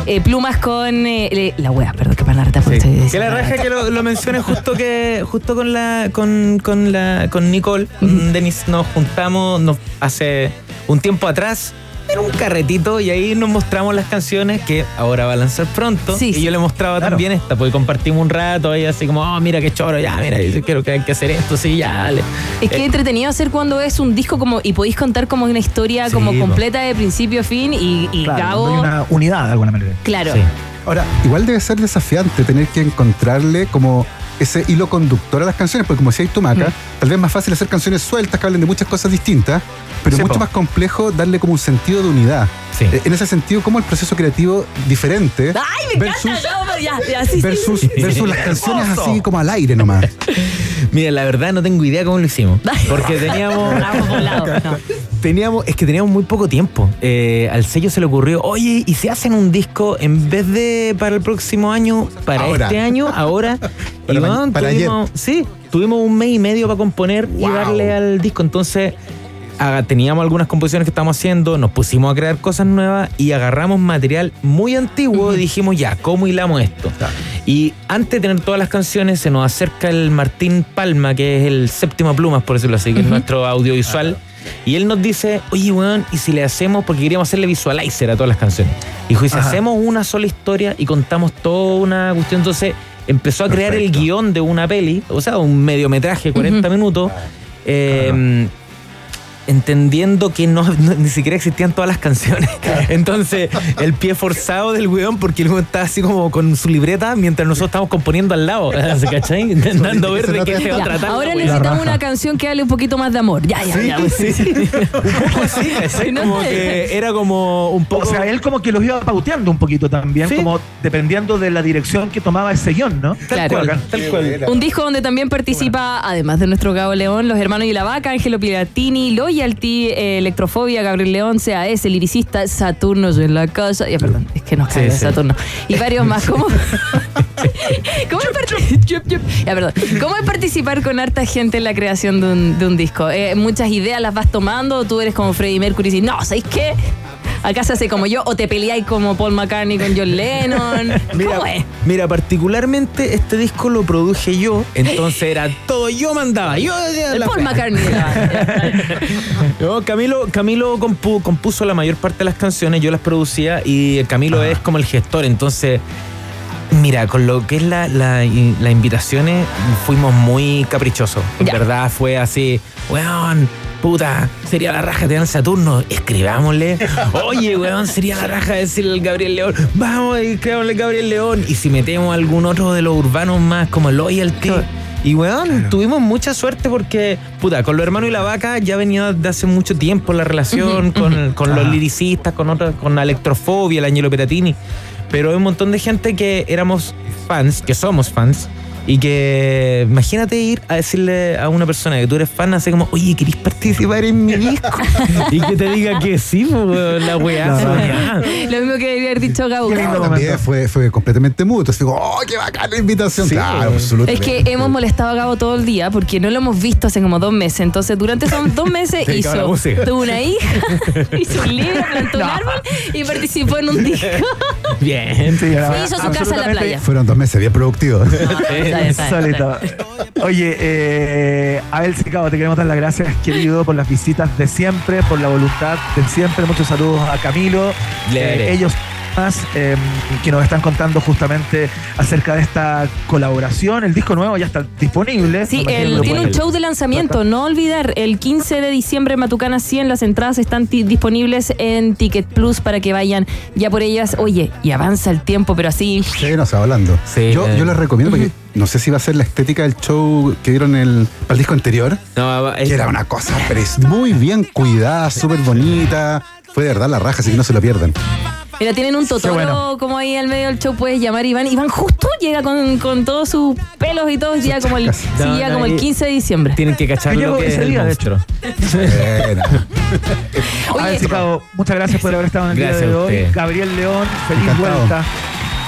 eh, Plumas con eh, la wea, perdón, que palabra Sí. Que la raja que lo, lo mencioné justo que justo con la con, con la con Nicole Denis nos juntamos nos, hace un tiempo atrás era un carretito y ahí nos mostramos las canciones que ahora va a lanzar pronto Sí, y sí. yo le mostraba también esta porque compartimos un rato ahí así como oh mira qué choro ya mira yo quiero que hay que hacer esto sí ya dale Es que Eh, entretenido hacer cuando es un disco como y podéis contar como una historia Sí, como completa de principio a fin y, y Claro, Gabo, no hay una unidad de alguna manera. claro. Sí. Ahora, igual debe ser desafiante tener que encontrarle como ese hilo conductor a las canciones, porque como decía tú, Maca, tal vez es más fácil hacer canciones sueltas que hablen de muchas cosas distintas, pero mucho más complejo darle como un sentido de unidad. Sí. Eh, En ese sentido, como el proceso creativo diferente ¡Ay, me versus, encanta! No, ya, ya, sí, sí, versus, sí. versus las canciones así como al aire nomás. Mira, la verdad no tengo idea cómo lo hicimos. Porque teníamos. Teníamos, es que teníamos muy poco tiempo. Eh, al sello se le ocurrió, oye, ¿y si hacen un disco en vez de para el próximo año, para Ahora. este año, ahora? Para y ma- bueno, para tuvimos, sí, tuvimos un mes y medio para componer y darle al disco. Entonces, ah, teníamos algunas composiciones que estábamos haciendo, nos pusimos a crear cosas nuevas y agarramos material muy antiguo y dijimos, ya, ¿cómo hilamos esto? Y antes de tener todas las canciones, se nos acerca el Martín Palma, que es el séptimo plumas, por decirlo así, que es nuestro audiovisual. Y él nos dice, oye, weón, ¿y si le hacemos? Porque queríamos hacerle visualizer a todas las canciones. Dijo, ¿y si Ajá. hacemos una sola historia y contamos toda una cuestión? Entonces empezó a crear el guion de una peli, o sea, un mediometraje, 40 minutos. eh, entendiendo que no, no- ni siquiera existían todas las canciones. Entonces, el pie forzado del weón, porque el weón está así como con su libreta mientras nosotros estamos componiendo al lado. ¿Se cachai? Intentando ver de qué se va a tratar. ahora necesitamos una canción que hable un poquito más de amor. Ya, ya, ya. pues, sí. Un poco así, ¿cachai? No Como sé. que era como un poco. O sea, él como que los iba pauteando un poquito también, Sí. como dependiendo de la dirección que tomaba ese guion, ¿no? tal claro. cual, tal cual. Un disco donde también participa, además de nuestro Gabo León, los hermanos y la vaca, Ángelo Pilatini, Loyalty, eh, Electrofobia, Gabriel León, CAS, el liricista, Saturno en la casa. Ya, perdón, es que nos cae sí. Saturno. Y varios más. ¿Cómo, ¿Cómo, es parti- Yup, yup. Ya, perdón. ¿Cómo es participar con harta gente en la creación de un, de un disco? Eh, ¿Muchas ideas las vas tomando tú eres como Freddie Mercury y dices, no, ¿sabéis qué? Acá se hace como yo, o te peleáis como Paul McCartney con John Lennon. ¿Cómo es? Mira, particularmente este disco lo produje yo, entonces era todo yo mandaba. Yo decía El la Paul. McCartney. la. No, Camilo, Camilo compu- compuso la mayor parte de las canciones, yo las producía y Camilo es como el gestor, entonces, mira, con lo que es la, la- las invitaciones, fuimos muy caprichosos. En Ya. verdad fue así, weón. Puta, sería la raja de Saturno. Escribámosle. Oye, weón, sería la raja decirle al Gabriel León. Vamos, escribámosle Gabriel León. Y si metemos algún otro de los urbanos más como Loyalty, Y weón, tuvimos mucha suerte porque, puta, con los hermanos y la vaca ya venía de hace mucho tiempo la relación con, con los Ajá. liricistas, con otros, con Electrofobia, el Añelo Peratini. Pero hay un montón de gente que éramos fans, que somos fans. Y que imagínate ir a decirle a una persona que tú eres fan, así como, oye, ¿querés participar en mi disco? y que te diga que sí, pues, la weá. No, no. soñada. Lo mismo que debería haber dicho Gabo. También fue, fue completamente mutuo. Así como, oh, qué bacana la invitación. Sí, claro, eh. Es absolutamente. que hemos molestado a Gabo todo el día porque no lo hemos visto hace como dos meses. Entonces, durante esos dos meses hizo, tuvo una hija, hizo un libro, plantó un árbol y participó en un disco. Bien. Sí, hizo su casa en la absolutamente playa. Fueron dos meses bien productivos. Está bien, está bien, está bien. Oye, eh, Abel Sicabo, te queremos dar las gracias, querido, por las visitas de siempre, por la voluntad de siempre. Muchos saludos a Camilo. Eh, ellos más eh, que nos están contando justamente acerca de esta colaboración. El disco nuevo ya está disponible. Sí, tiene un show de lanzamiento, no olvidar, el 15 de diciembre Matucana 100, las entradas están disponibles en Ticket Plus para que vayan ya por ellas. Oye, y avanza el tiempo, pero así... Sí, no se va hablando. Sí, yo, eh. yo les recomiendo porque no sé si va a ser la estética del show que dieron el, para el disco anterior, No, va- que era una cosa pero es muy bien cuidada, súper bonita. Fue de verdad la raja, así que no se lo pierdan. Mira, tienen un totoro bueno. como ahí al medio del show, puedes llamar Iván. Iván justo llega con, con todos sus pelos y todo, llega como el, sí, No, llega no, como el y- 15 de diciembre. Tienen que cachar lo que ese es el día, de monstruo. Buena. Abel Sicabo, muchas gracias por haber estado en el Gracias día de hoy. Gabriel León, feliz Encantado. vuelta.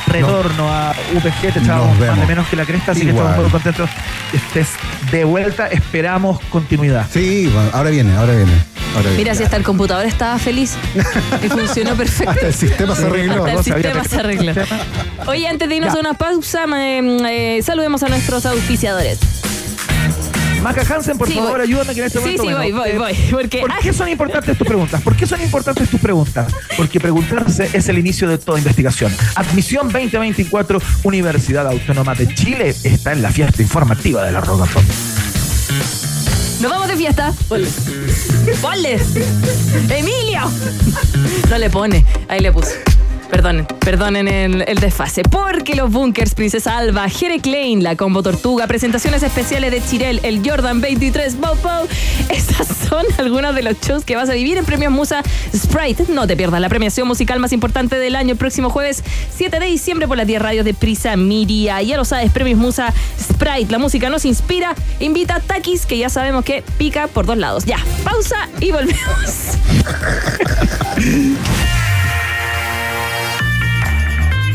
Retorno a UPG, te echábamos más de menos que la cresta, así que Igual. estamos muy contentos que estés de vuelta. Esperamos continuidad. Sí, bueno, ahora viene, ahora viene. Mira, si hasta el computador estaba feliz y funcionó perfecto. Hasta el sistema se arregló. Hasta el sistema se arregló. Oye, antes de irnos Ya. a una pausa, me- eh, saludemos a nuestros auspiciadores. Maca Hansen, por Sí, favor, voy. ayúdame que en este Sí, momento. sí, bueno, voy, voy, eh, voy. Porque ¿Por qué son importantes tus preguntas? ¿Por qué son importantes tus preguntas? Porque preguntarse es el inicio de toda investigación. Admisión 2024, Universidad Autónoma de Chile está en la fiesta informativa de la Roca Pop. Nos vamos de fiesta. Ponle. Ponle. Emilio. No le pone. Ahí le puse. Perdonen, perdonen el, desfase. Porque los bunkers Princesa Alba, Jere Klein, la Combo Tortuga, presentaciones especiales de Chirel, el Jordan 23 Bow Bow. Esas son algunos de los shows que vas a vivir en Premios Musa Sprite. No te pierdas la premiación musical más importante del año el próximo jueves 7 de diciembre por las 10 radios de Prisa Miria. Ya lo sabes, Premios Musa Sprite. La música nos inspira. Invita a Takis, que ya sabemos que pica por dos lados. Ya, pausa y volvemos.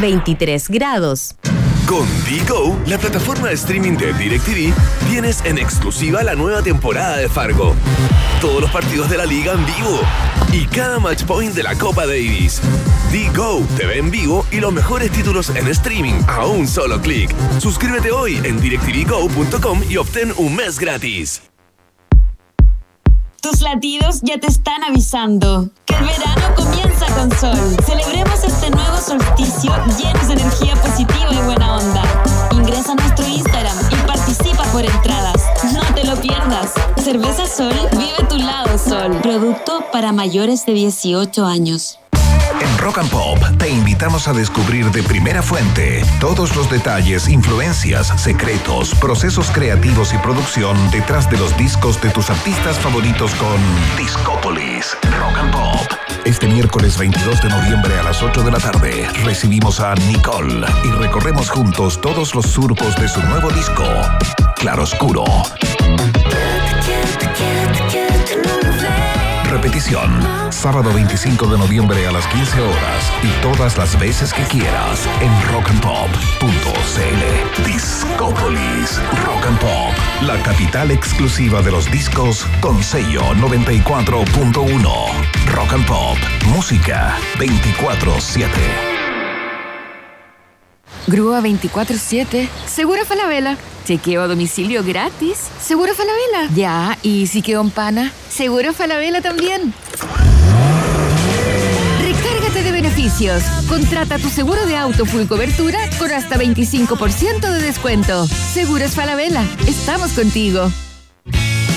23 grados. Con Digo, la plataforma de streaming de DirecTV, tienes en exclusiva la nueva temporada de Fargo. Todos los partidos de la liga en vivo y cada match point de la Copa Davis. Digo te ve en vivo y los mejores títulos en streaming a un solo clic. Suscríbete hoy en directvgo.com y obtén un mes gratis. Tus latidos ya te están avisando que el verano comienza con sol. Celebremos este nuevo solsticio llenos de energía positiva y buena onda. Ingresa a nuestro Instagram y participa por entradas. No te lo pierdas. Cerveza Sol, vive tu lado sol. Producto para mayores de 18 años. En Rock and Pop te invitamos a descubrir de primera fuente todos los detalles, influencias, secretos, procesos creativos y producción detrás de los discos de tus artistas favoritos con Discópolis Rock and Pop. Este miércoles 22 de noviembre a las 8 de la tarde recibimos a Nicole y recorremos juntos todos los surcos de su nuevo disco, Claroscuro. Repetición, sábado 25 de noviembre a las 15 horas y todas las veces que quieras en rockandpop.cl. Discópolis Rock and Pop, la capital exclusiva de los discos con sello 94.1. Rock and Pop, música 24-7. Grúa 24-7. Seguro Falabella. Chequeo a domicilio gratis. Seguro Falabella. Ya, y si quedó en pana. Seguro Falabella también. Recárgate de beneficios. Contrata tu seguro de auto full cobertura con hasta 25% de descuento. Seguros Falabella. Estamos contigo.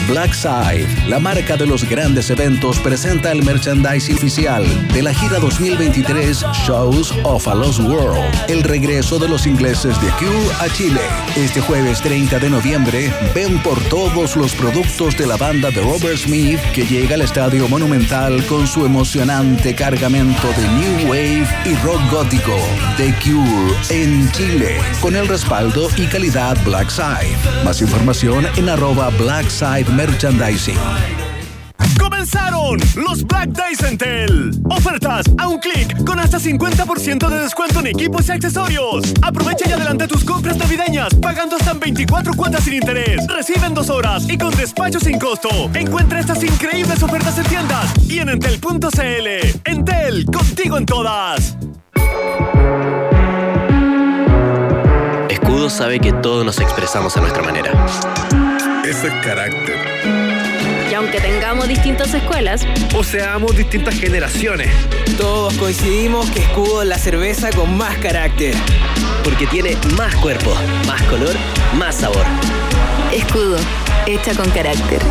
Blackside, la marca de los grandes eventos, presenta el merchandising oficial de la gira 2023 Shows of a Lost World, el regreso de los ingleses de Q a Chile. Este jueves 30 de noviembre, ven por todos los productos de la banda de Robert Smith que llega al Estadio Monumental con su emocionante cargamento de New Wave y rock gótico. The Cure en Chile, con el respaldo y calidad Blackside. Más información en arroba Blackside Merchandising. ¡Comenzaron los Black Days en Tel! Ofertas a un clic con hasta 50% de descuento en equipos y accesorios. Aprovecha y adelanta tus compras navideñas pagando hasta en 24 cuotas sin interés. Recibe en dos horas y con despacho sin costo. Encuentra estas increíbles ofertas en tiendas y en entel.cl. Entel, contigo en todas. Escudo sabe que todos nos expresamos a nuestra manera. Eso es carácter. Y aunque tengamos distintas escuelas, O seamos distintas generaciones. Todos coincidimos que Escudo es la cerveza con más carácter. Porque tiene más cuerpo, más color, más sabor. Escudo, hecha con carácter.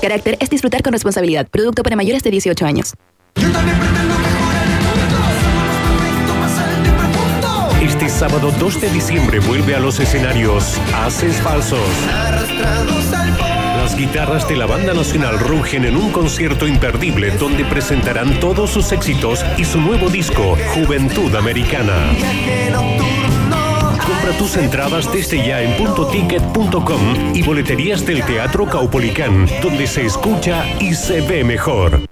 Carácter es disfrutar con responsabilidad. Producto para mayores de 18 años. Este sábado 2 de diciembre vuelve a los escenarios Haces Falsos. Las guitarras de la Banda Nacional rugen en un concierto imperdible donde presentarán todos sus éxitos y su nuevo disco, Juventud Americana. Compra tus entradas desde ya en puntoticket.com y boleterías del Teatro Caupolicán, donde se escucha y se ve mejor.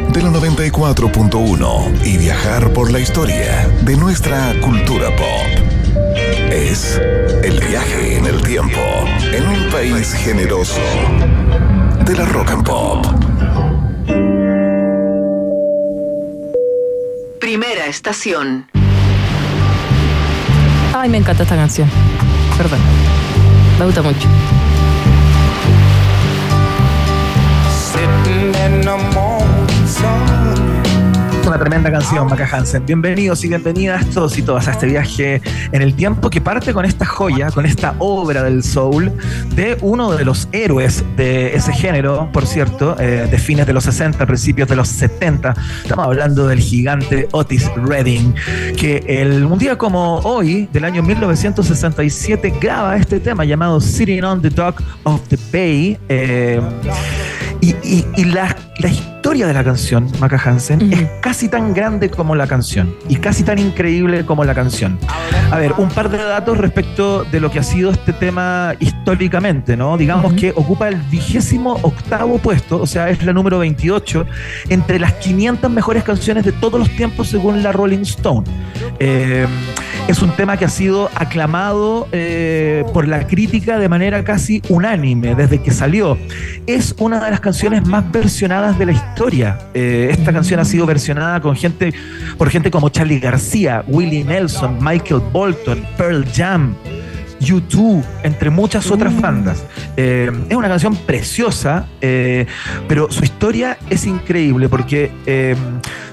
de la 94.1 y viajar por la historia de nuestra cultura pop. Es el viaje en el tiempo en un país generoso de la rock and pop. Primera estación. ay, me encanta esta canción. Perdón. Me gusta mucho. Una tremenda canción, Maca Hansen. Bienvenidos y bienvenidas todos y todas a este viaje en el tiempo que parte con esta joya, con esta obra del soul de uno de los héroes de ese género, por cierto, eh, de fines de los 60, principios de los 70. Estamos hablando del gigante Otis Redding, que el, un día como hoy, del año 1967, graba este tema llamado Sitting on the Dock of the Bay. eh, y, y- y la, la historia de la canción, Maca Hansen, es casi tan grande como la canción y casi tan increíble como la canción. A ver, un par de datos respecto de lo que ha sido este tema históricamente, ¿no? Digamos que ocupa el vigésimo octavo puesto, o sea, es la número 28, entre las 500 mejores canciones de todos los tiempos según la Rolling Stone. Eh, es un tema que ha sido aclamado eh, por la crítica de manera casi unánime desde que salió. Es una de las canciones más versionadas de la historia. Eh, esta canción ha sido versionada con gente, por gente como Charlie García, Willie Nelson, Michael Bolton, Pearl Jam. U2, entre muchas otras bandas. Eh, es una canción preciosa, eh, pero su historia es increíble porque eh,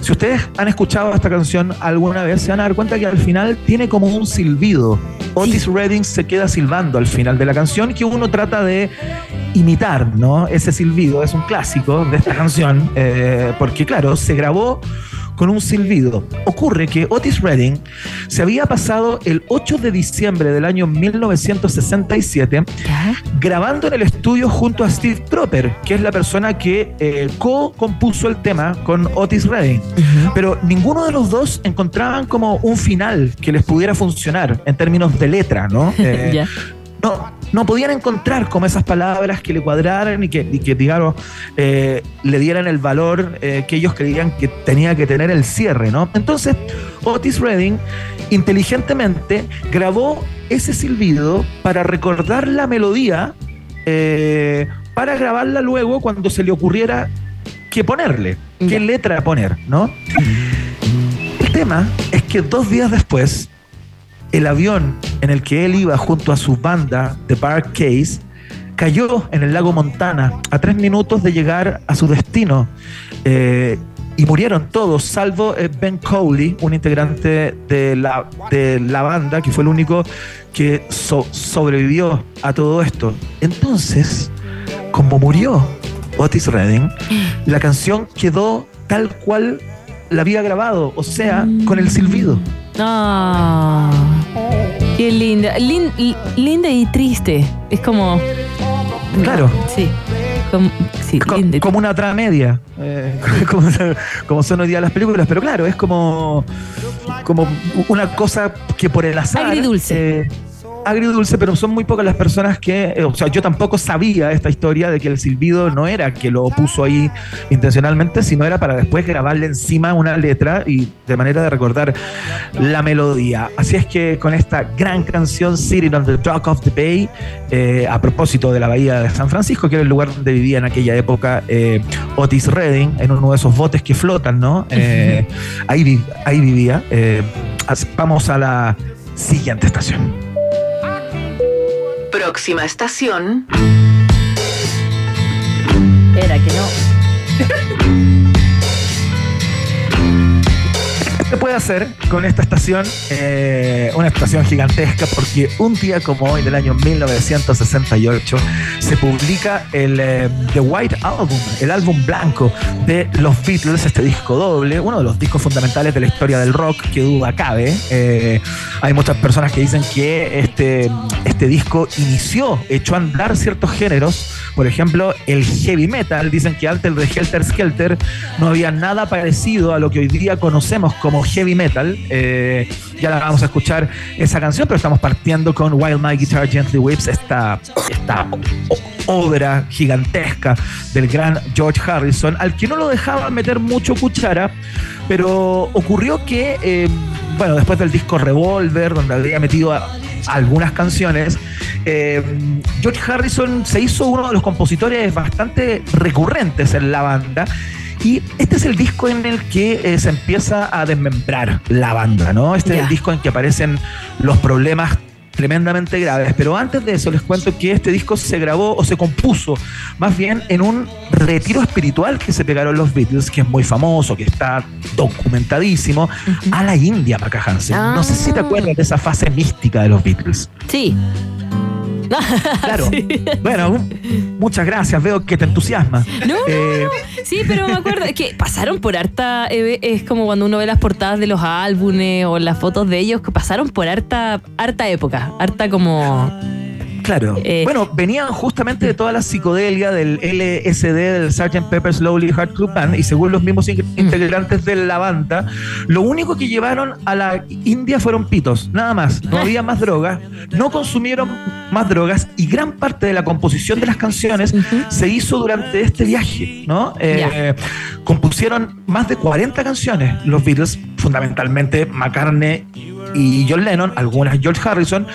si ustedes han escuchado esta canción alguna vez, se van a dar cuenta que al final tiene como un silbido. Otis Redding se queda silbando al final de la canción que uno trata de imitar, ¿no? Ese silbido es un clásico de esta canción, porque claro, se grabó con un silbido. Ocurre que Otis Redding se había pasado el 8 de diciembre del año 1967 grabando en el estudio junto a Steve Tropper, que es la persona que eh, co-compuso el tema con Otis Redding. Pero ninguno de los dos encontraban como un final que les pudiera funcionar en términos de letra, ¿no? Eh. No, no podían encontrar como esas palabras que le cuadraran y que, y que digamos, eh, le dieran el valor eh, que ellos creían que tenía que tener el cierre, ¿no? Entonces, Otis Redding inteligentemente grabó ese silbido para recordar la melodía, eh, para grabarla luego cuando se le ocurriera qué ponerle, qué letra poner, ¿no? El tema es que dos días después, el avión en el que él iba junto a su banda, The Park Case, cayó en el lago Montana a tres minutos de llegar a su destino. Eh, y murieron todos, salvo eh, Ben Cowley, un integrante de la, de la banda, que fue el único que so- sobrevivió a todo esto. Entonces, como murió Otis Redding, la canción quedó tal cual la había grabado, o sea, con el silbido. Ah, qué linda. Lin- li- linda y triste. Es como. Claro. Sí. Como, sí, linda y como una tramedia, eh, como, como son hoy día las películas, pero claro, es como, como una cosa que por el azar. Agridulce. eh, agridulce, pero son muy pocas las personas que, eh, o sea, yo tampoco sabía esta historia de que el silbido no era que lo puso ahí intencionalmente, sino era para después grabarle encima una letra y de manera de recordar la melodía. Así es que con esta gran canción Sitting on the Dock of the Bay, eh, a propósito de la bahía de San Francisco, que era el lugar donde vivía en aquella época eh, Otis Redding, en uno de esos botes que flotan, ¿no? Ahí, ahí vivía. Vamos a la siguiente estación. Próxima estación. Era que no. Se puede hacer con esta estación? Eh, una estación gigantesca porque un día como hoy del año 1968 se publica el eh, The White Album, el álbum blanco de los Beatles, este disco doble, uno de los discos fundamentales de la historia del rock, que duda cabe. Eh, hay muchas personas que dicen que este, este disco inició, echó a andar ciertos géneros, por ejemplo, el heavy metal. Dicen que antes de Helter Skelter no había nada parecido a lo que hoy día conocemos como heavy metal. Eh, ya la vamos a escuchar esa canción, pero estamos partiendo con While My Guitar Gently Whips, esta, esta obra gigantesca del gran George Harrison, al que no lo dejaban meter mucho cuchara, pero ocurrió que, eh, bueno, después del disco Revolver, donde había metido algunas canciones, eh, George Harrison se hizo uno de los compositores bastante recurrentes en la banda. Y este es el disco en el que eh, se empieza a desmembrar la banda, ¿no? Este es el disco en que aparecen los problemas tremendamente graves. Pero antes de eso les cuento que este disco se grabó o se compuso más bien en un retiro espiritual que se pegaron los Beatles, que es muy famoso, que está documentadísimo, a la India, Maca Hansen. No sé si te acuerdas de esa fase mística de los Beatles. Sí. Claro. Bueno, muchas gracias, veo que te entusiasma. No, Eh, Sí, pero me acuerdo es que pasaron por harta. eh, es como cuando uno ve las portadas de los álbumes o las fotos de ellos, que pasaron por harta, harta época. Harta como. Claro. Eh, bueno, venían justamente de toda la psicodelia del LSD, del Sgt. Pepper's Lonely Heart Club Band, y según los mismos in- integrantes de la banda, lo único que llevaron a la India fueron pitos, nada más. No había más drogas, no consumieron más drogas, y gran parte de la composición de las canciones se hizo durante este viaje, ¿no? Eh, Compusieron más de 40 canciones, los Beatles, fundamentalmente McCartney y John Lennon, algunas George Harrison,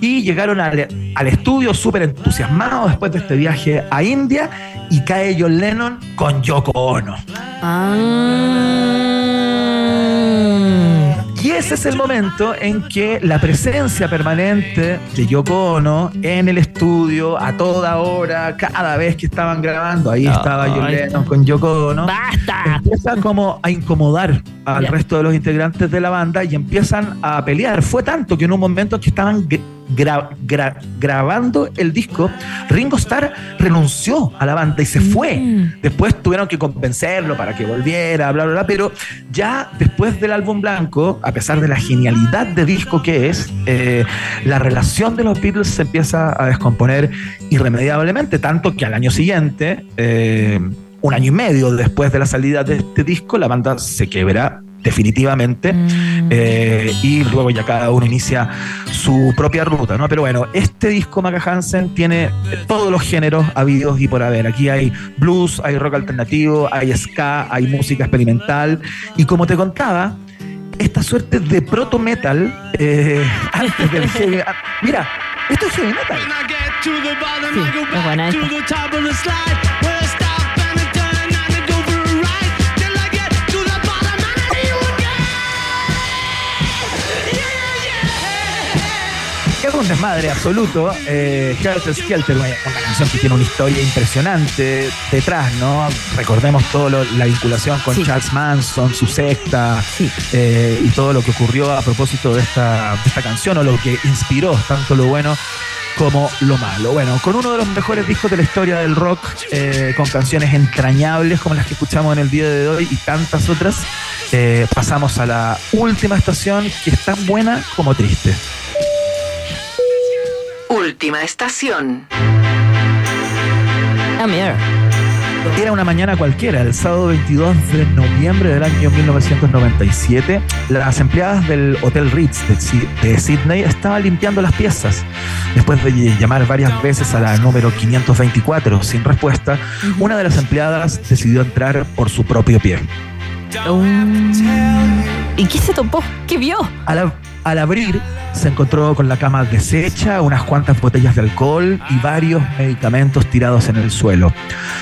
y llegaron al, al estudio súper entusiasmados después de este viaje a India y cae John Lennon con Yoko Ono. Y ese es el momento en que la presencia permanente de Yoko Ono en el estudio estudio a toda hora, cada vez que estaban grabando, ahí Ay. estaba John Lennon con Yoko Ono. ¡Basta! Empieza como a incomodar al resto de los integrantes de la banda y empiezan a pelear. Fue tanto que en un momento que estaban gr- gra- gra- grabando el disco, Ringo Starr renunció a la banda y se fue. Después tuvieron que convencerlo para que volviera, bla, bla, bla. Pero ya después del álbum blanco, a pesar de la genialidad de disco que es, eh, la relación de los Beatles se empieza a descomponer irremediablemente, tanto que al año siguiente, eh, un año y medio después de la salida de este disco, la banda se quebra definitivamente eh, y luego ya cada uno inicia su propia ruta, ¿no? Pero bueno, este disco Maca Hansen tiene todos los géneros habidos y por haber. Aquí hay blues, hay rock alternativo, hay ska, hay música experimental y como te contaba, esta suerte de proto metal eh, antes del heavy. Mira, esto es heavy metal. Sí, es buena esta. Un desmadre absoluto. Eh, Helter Skelter, una, canción que tiene una historia impresionante detrás, ¿no? Recordemos todo lo- la vinculación con Sí. Charles Manson, su secta eh, y todo lo que ocurrió a propósito de esta, de esta canción o lo que inspiró tanto lo bueno como lo malo. Bueno, con uno de los mejores discos de la historia del rock, eh, con canciones entrañables como las que escuchamos en el día de hoy y tantas otras, eh, pasamos a la última estación que es tan buena como triste. Última estación. Amir. Era una mañana cualquiera, el sábado 22 de noviembre del año 1997. Las empleadas del Hotel Ritz de, Sydney estaban limpiando las piezas. Después de llamar varias veces a la número 524 sin respuesta, una de las empleadas decidió entrar por su propio pie. ¿Y qué se topó? ¿Qué vio? Al, al abrir, se encontró con la cama deshecha, unas cuantas botellas de alcohol y varios medicamentos tirados en el suelo.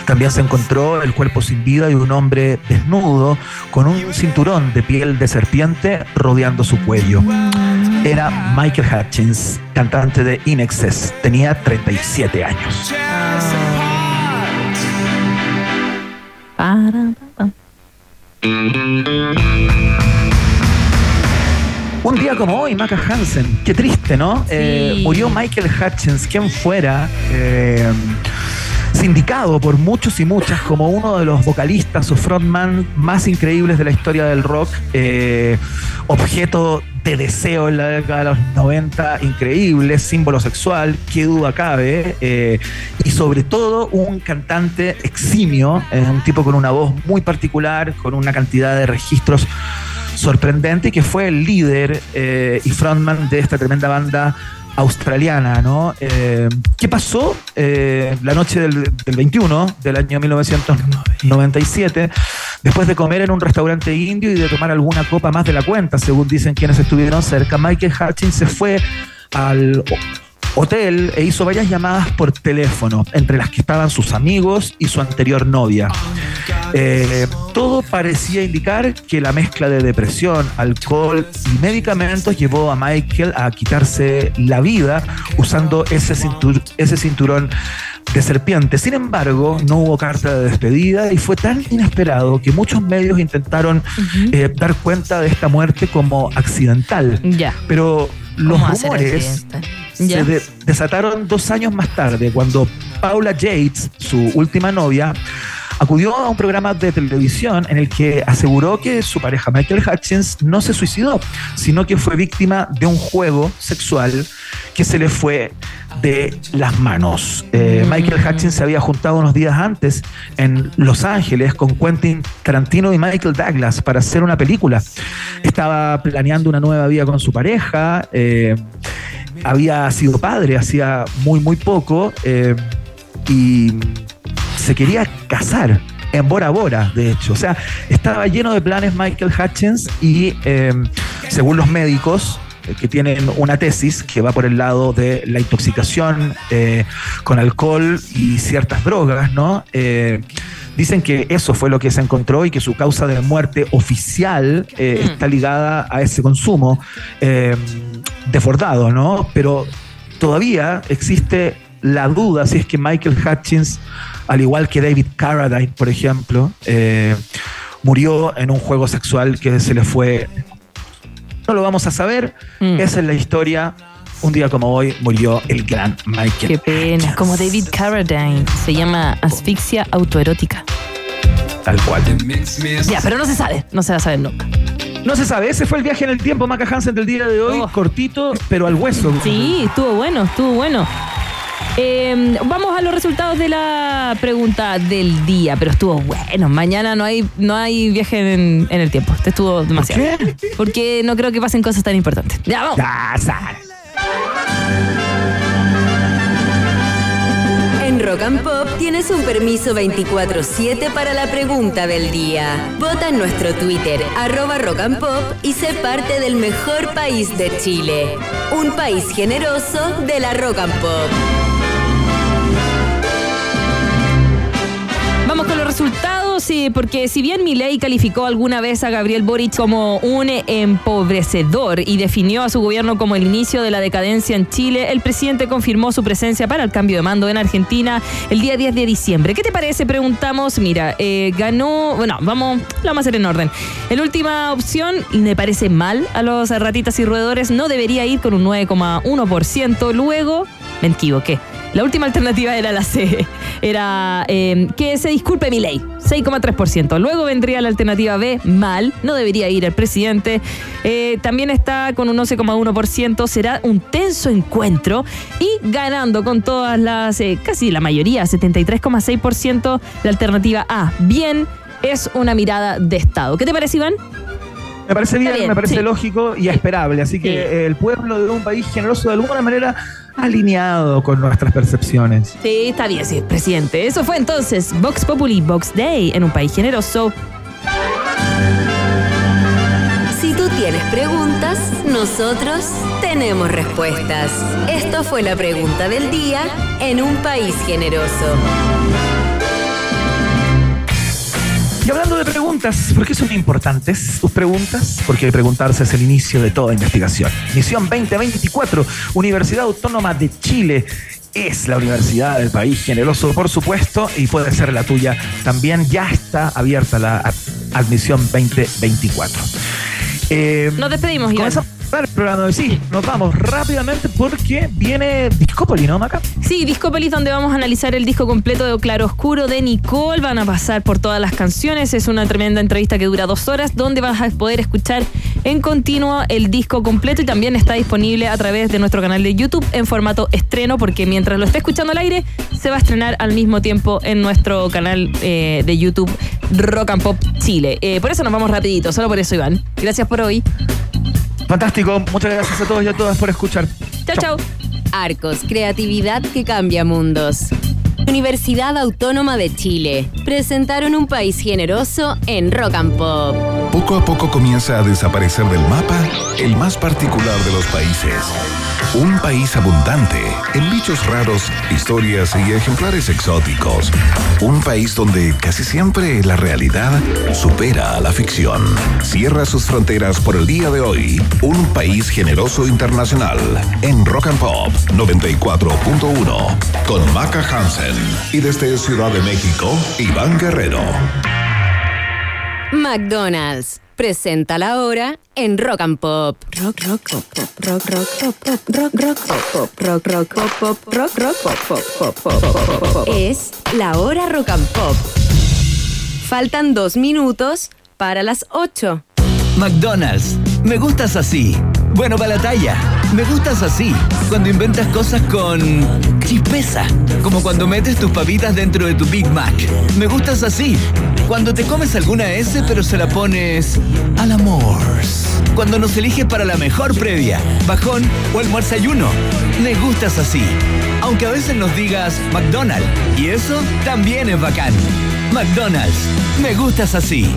También se encontró el cuerpo sin vida de un hombre desnudo con un cinturón de piel de serpiente rodeando su cuello. Era Michael Hutchins, cantante de In Excess. Tenía 37 años. Pa. Un día como hoy, Maca Hansen. Qué triste, ¿no? Eh, murió Michael Hutchins, quien fuera eh, sindicado por muchos y muchas como uno de los vocalistas o frontman más increíbles de la historia del rock. eh, objeto de deseo en la década de los 90, increíble, símbolo sexual, qué duda cabe. eh, y sobre todo un cantante eximio, eh, un tipo con una voz muy particular, con una cantidad de registros sorprendente y que fue el líder eh, y frontman de esta tremenda banda australiana, ¿no? Eh, ¿Qué pasó eh, la noche del, del 21 del año 1997? Después de comer en un restaurante indio y de tomar alguna copa más de la cuenta, según dicen quienes estuvieron cerca, Michael Hutchins se fue al hotel e hizo varias llamadas por teléfono, entre las que estaban sus amigos y su anterior novia. Eh, todo parecía indicar que la mezcla de depresión, alcohol y medicamentos llevó a Michael a quitarse la vida usando ese, cintur- ese cinturón de serpiente. Sin embargo, no hubo carta de despedida y fue tan inesperado que muchos medios intentaron eh, dar cuenta de esta muerte como accidental. Ya. Pero los ¿Cómo hacer rumores se de- desataron dos años más tarde, cuando Paula Yates, su última novia, acudió a un programa de televisión en el que aseguró que su pareja Michael Hutchins no se suicidó, sino que fue víctima de un juego sexual que se le fue de las manos. Eh, Michael Hutchins se había juntado unos días antes en Los Ángeles con Quentin Tarantino y Michael Douglas para hacer una película. Estaba planeando una nueva vida con su pareja. eh, había sido padre hacía muy, muy poco eh, y se quería casar en Bora Bora, de hecho. O sea, estaba lleno de planes Michael Hutchins y eh, según los médicos eh, que tienen una tesis que va por el lado de la intoxicación eh, con alcohol y ciertas drogas, ¿no? Eh, Dicen que eso fue lo que se encontró y que su causa de muerte oficial eh, está ligada a ese consumo eh, desbordado, ¿no? Pero todavía existe la duda si es que Michael Hutchins, al igual que David Carradine, por ejemplo, eh, murió en un juego sexual que se le fue. No lo vamos a saber. Mm. Esa es la historia. Un día como hoy murió el gran Michael. Qué pena. Como David Carradine. Se llama asfixia autoerótica. Tal cual. Ya, pero no se sabe. No se va a saber nunca. No se sabe, ese fue el viaje en el tiempo, Maca Hansen, del día de hoy, cortito, pero al hueso. Oh. Sí, estuvo bueno, estuvo bueno. Eh, vamos a los resultados de la pregunta del día, pero estuvo bueno. Mañana no hay, no hay viaje en, en el tiempo. Este estuvo demasiado. Porque no creo que pasen cosas tan importantes. Ya, vamos. En Rock and Pop tienes un permiso 24-7 para la pregunta del día. Vota en nuestro Twitter, arroba Rock and Pop, y sé parte del mejor país de Chile. Un país generoso de la Rock and Pop. Vamos con los resultados, sí, porque si bien Milei calificó alguna vez a Gabriel Boric como un empobrecedor y definió a su gobierno como el inicio de la decadencia en Chile, el presidente confirmó su presencia para el cambio de mando en Argentina el día 10 de diciembre. ¿Qué te parece? Preguntamos. Mira, eh, ganó, bueno, vamos, lo vamos a hacer en orden. En última opción, me parece mal a los ratitas y roedores, no debería ir con un 9,1%. Luego, me equivoqué. La última alternativa era la C. Era eh, que se disculpe mi ley, 6,3%. Luego vendría la alternativa B, mal, no debería ir el presidente. Eh, también está con un 11,1%. Será un tenso encuentro y ganando con todas las, eh, casi la mayoría, 73,6%, la alternativa A, bien, es una mirada de Estado. ¿Qué te parece, Iván? Me parece bien, me parece sí. lógico y esperable. Así que Sí. el pueblo de un país generoso de alguna manera alineado con nuestras percepciones. Sí, está bien, sí, presidente. Eso fue entonces Vox Populi, Vox Day, en un país generoso. Si tú tienes preguntas, nosotros tenemos respuestas. Esto fue la pregunta del día en un país generoso. Y hablando de preguntas, ¿por qué son importantes tus preguntas? Porque preguntarse es el inicio de toda investigación. Misión 2024, Universidad Autónoma de Chile. Es la universidad del país generoso, por supuesto, y puede ser la tuya también. Ya está abierta la ad- admisión 2024. Eh, Nos despedimos, Iván. El programa. Sí, nos vamos rápidamente porque viene Discópoli, ¿no, Maca? Sí, Discópolis, donde vamos a analizar el disco completo de Claroscuro de Nicole. Van a pasar por todas las canciones. Es una tremenda entrevista que dura dos horas, donde vas a poder escuchar en continuo el disco completo y también está disponible a través de nuestro canal de YouTube en formato estreno, porque mientras lo esté escuchando al aire, se va a estrenar al mismo tiempo en nuestro canal eh, de YouTube Rock and Pop Chile. Eh, por eso nos vamos rapidito, solo por eso, Iván. Gracias por hoy. Fantástico. Muchas gracias a todos y a todas por escuchar. Chao, chao. Arcos, creatividad que cambia mundos. Universidad Autónoma de Chile. Presentaron un país generoso en Rock and Pop. Poco a poco comienza a desaparecer del mapa el más particular de los países. Un país abundante en bichos raros, historias y ejemplares exóticos. Un país donde casi siempre la realidad supera a la ficción. Cierra sus fronteras por el día de hoy. Un país generoso internacional en Rock and Pop 94.1 con Maca Hansen y desde Ciudad de México, Iván Guerrero. McDonald's. Presenta la hora en Rock and Pop. Rock, rock, pop, pop, rock, rock, pop, pop, rock, rock, pop, pop, rock, rock, pop, pop, rock, rock, pop, pop, pop, pop, pop, pop, pop. Es la hora Rock and Pop. Faltan dos minutos para las ocho. McDonald's. Me gustas así. Bueno para la talla. Me gustas así. Cuando inventas cosas con chispeza. Como cuando metes tus papitas dentro de tu Big Mac. Me gustas así. Cuando te comes alguna S pero se la pones al amor. Cuando nos eliges para la mejor previa, bajón o almuerzo ayuno. Me gustas así. Aunque a veces nos digas McDonald's. Y eso también es bacán. McDonald's. Me gustas así.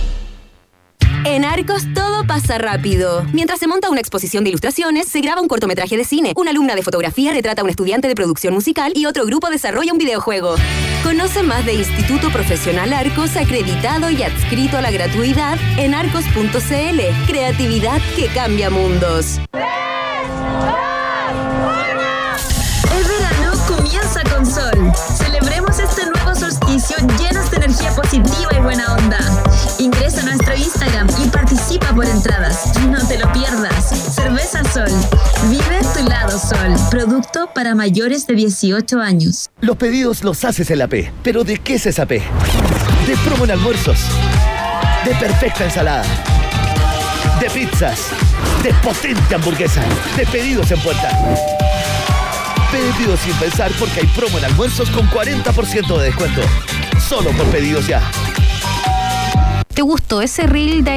En Arcos todo pasa rápido. Mientras se monta una exposición de ilustraciones, se graba un cortometraje de cine. Una alumna de fotografía retrata a un estudiante de producción musical y otro grupo desarrolla un videojuego. Conoce más de Instituto Profesional Arcos, acreditado y adscrito a la gratuidad en arcos.cl. Creatividad que cambia mundos. El verano comienza con sol. Celebremos este nuevo solsticio llenos de energía positiva y buena onda. Ingresa a nuestro Instagram y participa por entradas. No te lo pierdas. Cerveza Sol. Vive tu lado Sol. Producto para mayores de 18 años. Los pedidos los haces en la P. ¿Pero de qué es esa P? De promo en almuerzos. De perfecta ensalada. De pizzas. De potente hamburguesa. De pedidos en puerta. Pedidos sin pensar porque hay promo en almuerzos con 40% de descuento. Solo por pedidos ya. ¿Te gustó ese reel de